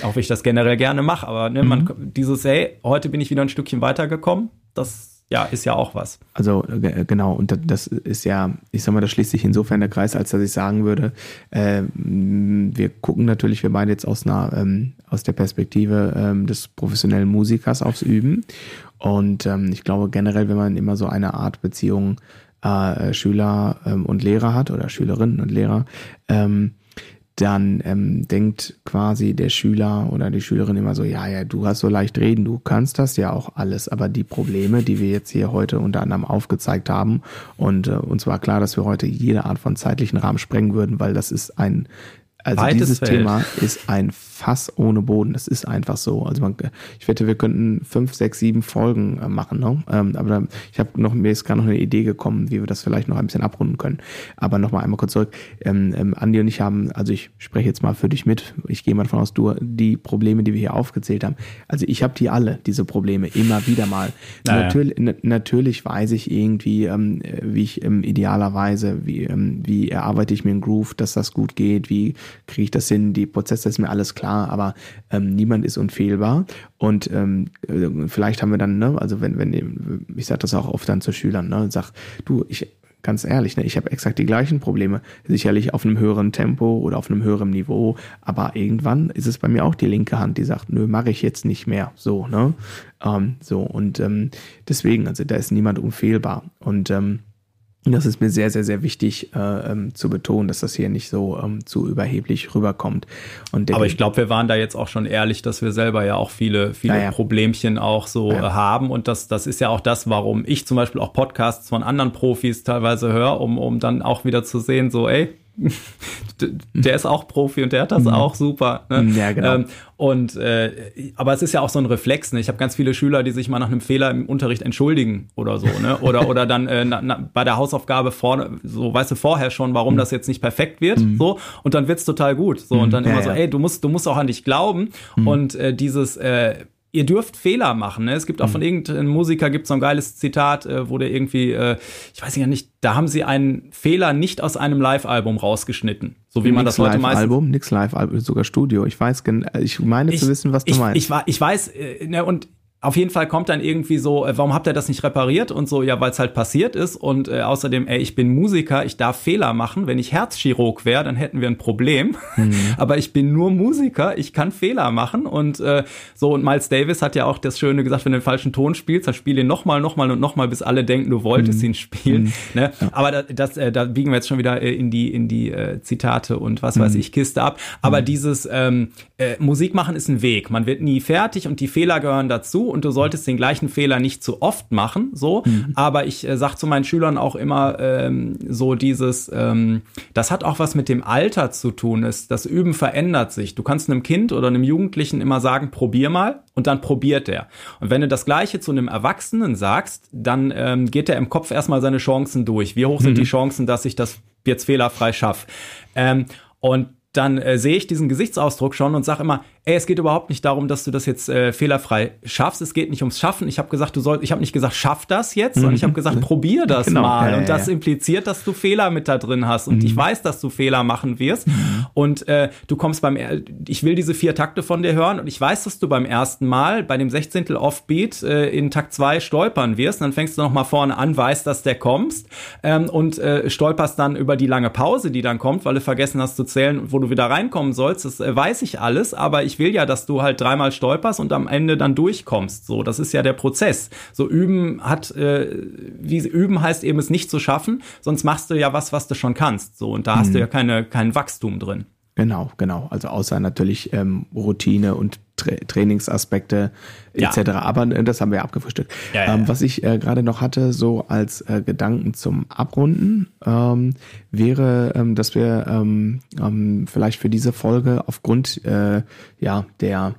Auch wenn ich das generell gerne mache, aber ne, mhm. man, dieses, hey, heute bin ich wieder ein Stückchen weitergekommen, das ja, ist ja auch was. Also genau, und das ist ja, ich sag mal, das schließt sich insofern der Kreis, als dass ich sagen würde, äh, wir gucken natürlich, wir beide jetzt aus einer, ähm, aus der Perspektive ähm, des professionellen Musikers aufs Üben. Und ähm, ich glaube generell, wenn man immer so eine Art Beziehung äh, Schüler ähm, und Lehrer hat oder Schülerinnen und Lehrer, ähm, dann ähm, denkt quasi der Schüler oder die Schülerin immer so, ja, ja, du hast so leicht reden, du kannst das ja auch alles, aber die Probleme, die wir jetzt hier heute unter anderem aufgezeigt haben und äh, uns war klar, dass wir heute jede Art von zeitlichen Rahmen sprengen würden, weil das ist ein also Weites dieses Feld. Thema ist ein Fass ohne Boden. Das ist einfach so. Also man, ich wette, wir könnten fünf, sechs, sieben Folgen äh, machen. Ne? Ähm, aber ich habe noch mir ist gerade noch eine Idee gekommen, wie wir das vielleicht noch ein bisschen abrunden können. Aber noch mal einmal kurz zurück. Ähm, ähm, Andi und ich haben, also ich spreche jetzt mal für dich mit. Ich gehe mal davon aus, du die Probleme, die wir hier aufgezählt haben. Also ich habe die alle, diese Probleme, immer wieder mal. Naja. Natürlich, natürlich weiß ich irgendwie, ähm, wie ich ähm, idealerweise, wie, ähm, wie erarbeite ich mir einen Groove, dass das gut geht, wie kriege ich das hin, die Prozesse ist mir alles klar, aber ähm, niemand ist unfehlbar. Und ähm, äh, vielleicht haben wir dann, ne, also wenn, wenn, ich sage das auch oft dann zu Schülern, ne, sag, du, ich, ganz ehrlich, ne, ich habe exakt die gleichen Probleme, sicherlich auf einem höheren Tempo oder auf einem höheren Niveau, aber irgendwann ist es bei mir auch die linke Hand, die sagt, nö, mache ich jetzt nicht mehr, so, ne, ähm, so und ähm, deswegen, also da ist niemand unfehlbar und ähm, das ist mir sehr, sehr, sehr wichtig äh, ähm, zu betonen, dass das hier nicht so ähm, zu überheblich rüberkommt. Aber ich glaube, wir waren da jetzt auch schon ehrlich, dass wir selber ja auch viele, viele ja, Problemchen auch so ja. äh, haben. Und das, das ist ja auch das, warum ich zum Beispiel auch Podcasts von anderen Profis teilweise höre, um, um dann auch wieder zu sehen, so, ey, der ist auch Profi und der hat das mhm. auch super. Ne? Ja, genau. Ähm, und äh, aber es ist ja auch so ein Reflex. Ne? Ich habe ganz viele Schüler, die sich mal nach einem Fehler im Unterricht entschuldigen oder so, ne? Oder oder dann äh, na, na, bei der Hausaufgabe vorne, so weißt du vorher schon, warum mhm. das jetzt nicht perfekt wird, mhm. so und dann wird's total gut. So und mhm. dann ja, immer so, ey, du musst du musst auch an dich glauben mhm. und äh, dieses äh, ihr dürft Fehler machen. Ne? Es gibt auch von mhm. irgendeinem Musiker gibt so ein geiles Zitat, äh, wo der irgendwie, äh, ich weiß ja nicht, da haben sie einen Fehler nicht aus einem Live-Album rausgeschnitten, so wie nix man das heute meistens. Album, nix Live-Album, sogar Studio. Ich weiß, ich meine ich, zu wissen, was du ich, meinst. Ich, ich weiß, äh, ne, und auf jeden Fall kommt dann irgendwie so, äh, warum habt ihr das nicht repariert? Und so, ja, weil es halt passiert ist. Und äh, außerdem, ey, ich bin Musiker, ich darf Fehler machen. Wenn ich Herzchirurg wäre, dann hätten wir ein Problem. Mhm. Aber ich bin nur Musiker, ich kann Fehler machen. Und äh, so, und Miles Davis hat ja auch das Schöne gesagt, wenn du den falschen Ton spielst, dann spiel ihn nochmal, nochmal und nochmal, bis alle denken, du wolltest mhm. ihn spielen. Mhm. Ne? Ja. Aber das, das, äh, da biegen wir jetzt schon wieder äh, in die, in die äh, Zitate und was weiß mhm. ich, Kiste ab. Aber mhm. dieses ähm, äh, Musik machen ist ein Weg. Man wird nie fertig und die Fehler gehören dazu und du solltest den gleichen Fehler nicht zu oft machen, so. Mhm. Aber ich äh, sag zu meinen Schülern auch immer ähm, so dieses, ähm, das hat auch was mit dem Alter zu tun. Ist, das Üben verändert sich. Du kannst einem Kind oder einem Jugendlichen immer sagen, probier mal und dann probiert er. Und wenn du das Gleiche zu einem Erwachsenen sagst, dann ähm, geht er im Kopf erstmal seine Chancen durch. Wie hoch sind mhm. die Chancen, dass ich das jetzt fehlerfrei schaffe? Ähm, und dann äh, sehe ich diesen Gesichtsausdruck schon und sage immer, ey, es geht überhaupt nicht darum, dass du das jetzt äh, fehlerfrei schaffst. Es geht nicht ums Schaffen. Ich habe gesagt, du sollst, ich habe nicht gesagt, schaff das jetzt, sondern ich habe gesagt, probier das genau. mal. Ja, und das impliziert, dass du Fehler mit da drin hast. Und mhm. ich weiß, dass du Fehler machen wirst. Mhm. Und äh, du kommst beim, ich will diese vier Takte von dir hören und ich weiß, dass du beim ersten Mal bei dem 16. Offbeat äh, in Takt zwei stolpern wirst. Und dann fängst du noch mal vorne an, weißt, dass der kommst ähm, und äh, stolperst dann über die lange Pause, die dann kommt, weil du vergessen hast zu zählen, wo du wieder reinkommen sollst. Das äh, weiß ich alles, aber ich will ja, dass du halt dreimal stolperst und am Ende dann durchkommst. So, das ist ja der Prozess. So üben hat, äh, wie üben heißt eben es nicht zu schaffen, sonst machst du ja was, was du schon kannst. So und da hast du mhm. ja keine kein Wachstum drin. Genau, genau. Also außer natürlich ähm, Routine und Tra Trainingsaspekte etc. Ja. Aber äh, das haben wir abgefrühstückt. Ja, ja, ähm, was ich äh, gerade noch hatte, so als äh, Gedanken zum Abrunden, ähm, wäre, ähm, dass wir ähm, ähm, vielleicht für diese Folge aufgrund äh, ja der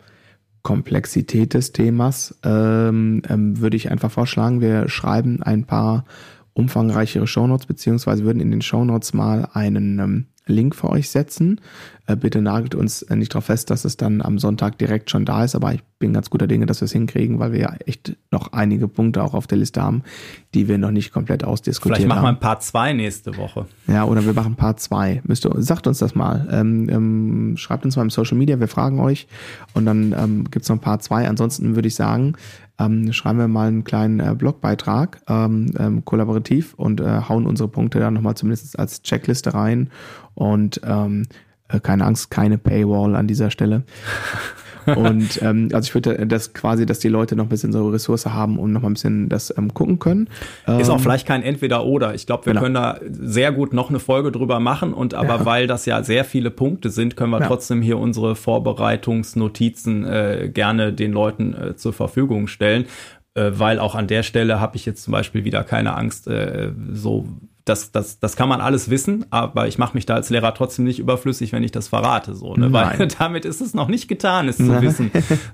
Komplexität des Themas ähm, ähm, würde ich einfach vorschlagen, wir schreiben ein paar umfangreichere Shownotes, beziehungsweise würden in den Shownotes mal einen ähm, Link für euch setzen. Äh, bitte nagelt uns äh, nicht darauf fest, dass es dann am Sonntag direkt schon da ist, aber ich bin ganz guter Dinge, dass wir es hinkriegen, weil wir ja echt noch einige Punkte auch auf der Liste haben, die wir noch nicht komplett ausdiskutiert haben. Vielleicht machen wir ein Part 2 nächste Woche. Ja, oder wir machen Part 2. Müsst ihr, sagt uns das mal. Ähm, ähm, schreibt uns mal im Social Media, wir fragen euch und dann ähm, gibt es noch ein Part 2. Ansonsten würde ich sagen, ähm, schreiben wir mal einen kleinen äh, Blogbeitrag ähm, ähm, kollaborativ und äh, hauen unsere Punkte dann nochmal zumindest als Checkliste rein und ähm, äh, keine Angst, keine Paywall an dieser Stelle. Und ähm, also ich würde das quasi, dass die Leute noch ein bisschen so Ressource haben und noch mal ein bisschen das ähm, gucken können. Ist auch Ähm, vielleicht kein Entweder-Oder. Ich glaube, wir Genau. können da sehr gut noch eine Folge drüber machen und aber Ja. weil das ja sehr viele Punkte sind, können wir Ja. trotzdem hier unsere Vorbereitungsnotizen äh, gerne den Leuten äh, zur Verfügung stellen. Äh, weil auch an der Stelle habe ich jetzt zum Beispiel wieder keine Angst, äh, so das, das, das kann man alles wissen, aber ich mache mich da als Lehrer trotzdem nicht überflüssig, wenn ich das verrate. So, ne? Weil damit ist es noch nicht getan, es zu wissen.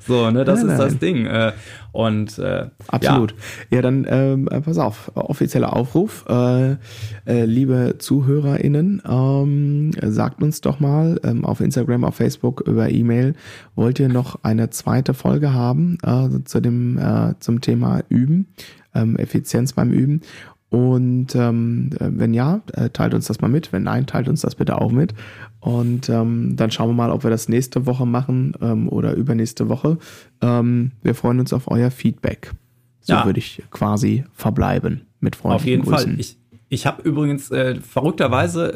So, ne, das Nein, ist das. Ding. Äh, und äh, Absolut. Ja, dann ähm, äh, pass auf, offizieller Aufruf. Äh, äh, liebe ZuhörerInnen, ähm, sagt uns doch mal ähm, auf Instagram, auf Facebook, über E-Mail, wollt ihr noch eine zweite Folge haben äh, zu dem, äh, zum Thema Üben, ähm, Effizienz beim Üben? Und ähm, äh, wenn ja, äh, teilt uns das mal mit. Wenn nein, teilt uns das bitte auch mit. Und ähm, dann schauen wir mal, ob wir das nächste Woche machen ähm, oder übernächste Woche. Ähm, wir freuen uns auf euer Feedback. So Ja. würde ich quasi verbleiben mit freundlichen Auf jeden Grüßen. Fall. Ich, ich habe übrigens äh, verrückterweise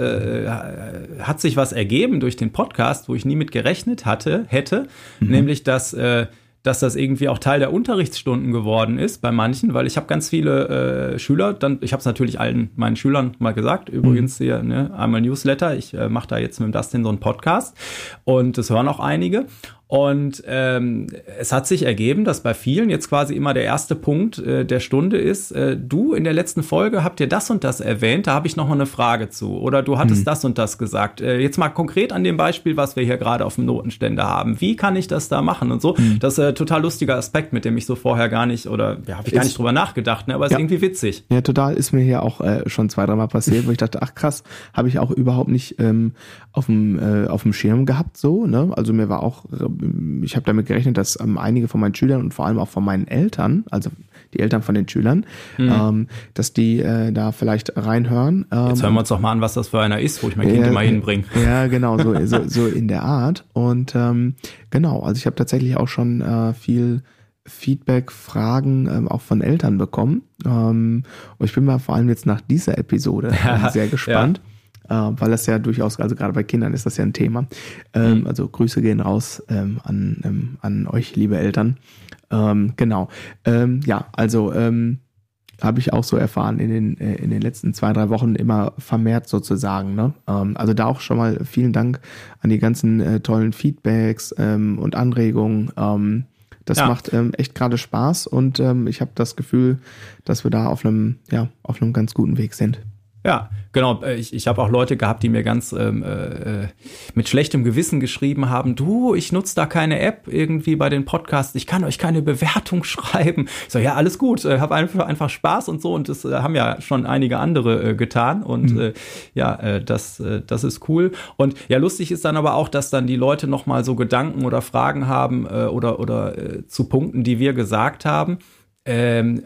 äh, hat sich was ergeben durch den Podcast, wo ich nie mit gerechnet hatte, hätte, Mhm. nämlich dass äh, dass das irgendwie auch Teil der Unterrichtsstunden geworden ist bei manchen, weil ich habe ganz viele äh, Schüler, dann ich habe es natürlich allen meinen Schülern mal gesagt, übrigens Mhm. hier ne, einmal Newsletter, ich äh, mache da jetzt mit dem Dustin so einen Podcast und das hören auch einige und ähm, es hat sich ergeben, dass bei vielen jetzt quasi immer der erste Punkt äh, der Stunde ist, äh, du in der letzten Folge habt ihr das und das erwähnt, da habe ich noch mal eine Frage zu. Oder du hattest das und das gesagt. Äh, jetzt mal konkret an dem Beispiel, was wir hier gerade auf dem Notenständer haben. Wie kann ich das da machen und so? Das ist ein total lustiger Aspekt, mit dem ich so vorher gar nicht, oder ja, habe ich gar Ist- nicht drüber nachgedacht, ne? aber ist Ja. irgendwie witzig. Ja, total ist mir hier auch äh, schon zwei, dreimal passiert, wo ich dachte, ach krass, habe ich auch überhaupt nicht ähm, auf dem äh, auf dem Schirm gehabt so, ne? Also mir war auch äh, ich habe damit gerechnet, dass ähm, einige von meinen Schülern und vor allem auch von meinen Eltern, also die Eltern von den Schülern, ähm, dass die äh, da vielleicht reinhören. Ähm, Jetzt hören wir uns doch mal an, was das für einer ist, wo ich mein Kind Ja, immer hinbringe. Ja, genau, so, so, so in der Art. Und ähm, genau, also ich habe tatsächlich auch schon äh, viel Feedback, Fragen ähm, auch von Eltern bekommen. Ähm, und ich bin mal vor allem jetzt nach dieser Episode äh, sehr gespannt. Äh, weil das ja durchaus, also gerade bei Kindern ist das ja ein Thema. Ähm, Mhm. Also Grüße gehen raus ähm, an, ähm, an euch, liebe Eltern. Ähm, genau. Ähm, ja, also ähm, habe ich auch so erfahren in den, äh, in den letzten zwei, drei Wochen immer vermehrt sozusagen. Ne? Also da auch schon mal vielen Dank an die ganzen äh, tollen Feedbacks und Anregungen. Das Ja. macht echt gerade Spaß und ich habe das Gefühl, dass wir da auf einem, ja, auf einem ganz guten Weg sind. Ja, genau. Äh, Ich, ich habe auch Leute gehabt, die mir ganz ähm, äh, mit schlechtem Gewissen geschrieben haben, du, ich nutze da keine App irgendwie bei den Podcasts, ich kann euch keine Bewertung schreiben. Ich so, ja, alles gut, äh, habe einfach, einfach Spaß und so und das äh, haben ja schon einige andere äh, getan und äh, ja, äh, das, äh, das ist cool. Und ja, lustig ist dann aber auch, dass dann die Leute nochmal so Gedanken oder Fragen haben äh, oder, oder äh, zu Punkten, die wir gesagt haben. Ähm,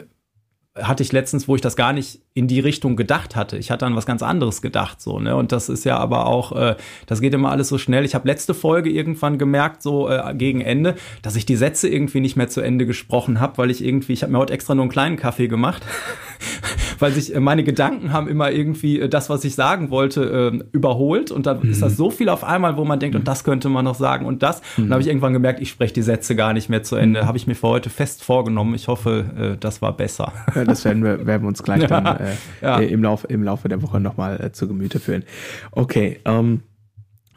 hatte ich letztens, wo ich das gar nicht in die Richtung gedacht hatte. Ich hatte an was ganz anderes gedacht, so, ne? Und das ist ja aber auch, äh, das geht immer alles so schnell. Ich habe letzte Folge irgendwann gemerkt, so äh, gegen Ende, dass ich die Sätze irgendwie nicht mehr zu Ende gesprochen habe, weil ich irgendwie, ich habe mir heute extra nur einen kleinen Kaffee gemacht, weil sich äh, meine Gedanken haben immer irgendwie äh, das, was ich sagen wollte, äh, überholt. Und dann ist das so viel auf einmal, wo man denkt, und das könnte man noch sagen und das. Und dann habe ich irgendwann gemerkt, ich spreche die Sätze gar nicht mehr zu Ende. Habe ich mir für heute fest vorgenommen. Ich hoffe, äh, das war besser. Ja, das werden wir, werden wir uns gleich dann äh, Ja. im, Laufe, im Laufe der Woche nochmal äh, zu Gemüte führen. Okay, ähm,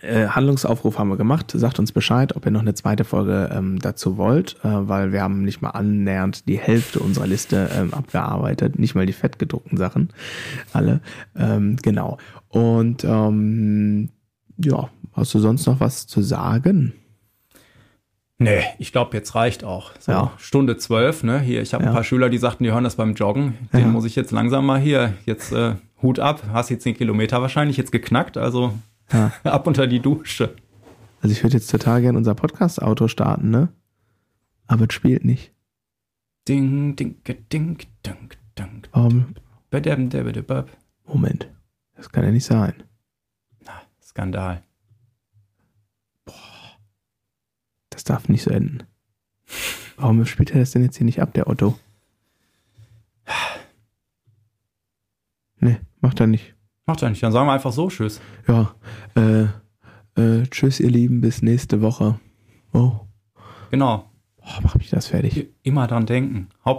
äh, Handlungsaufruf haben wir gemacht. Sagt uns Bescheid, ob ihr noch eine zweite Folge ähm, dazu wollt, äh, weil wir haben nicht mal annähernd die Hälfte unserer Liste ähm, abgearbeitet, nicht mal die fettgedruckten Sachen, alle. Ähm, genau. Und ähm, ja, hast du sonst noch was zu sagen? Nee, ich glaube, jetzt reicht auch. So, Ja. Stunde zwölf, ne? Hier, ich habe Ja. ein paar Schüler, die sagten, die hören das beim Joggen. Den Ja. muss ich jetzt langsam mal hier, jetzt äh, Hut ab, hast jetzt 10 Kilometer wahrscheinlich jetzt geknackt, also Ja. ab unter die Dusche. Also ich würde jetzt total gern unser Podcast-Auto starten, ne? Aber es spielt nicht. Ding, ding, ding, ding, ding. Warum? Dabadabab. Moment. Das kann ja nicht sein. Skandal. Das darf nicht so enden. Warum spielt er das denn jetzt hier nicht ab, der Otto? Nee, macht er nicht. Macht ja nicht, dann sagen wir einfach so Tschüss. Ja, äh, äh, tschüss ihr Lieben, bis nächste Woche. Oh, Genau. Boah, mach mich das fertig. Immer dran denken. Haupt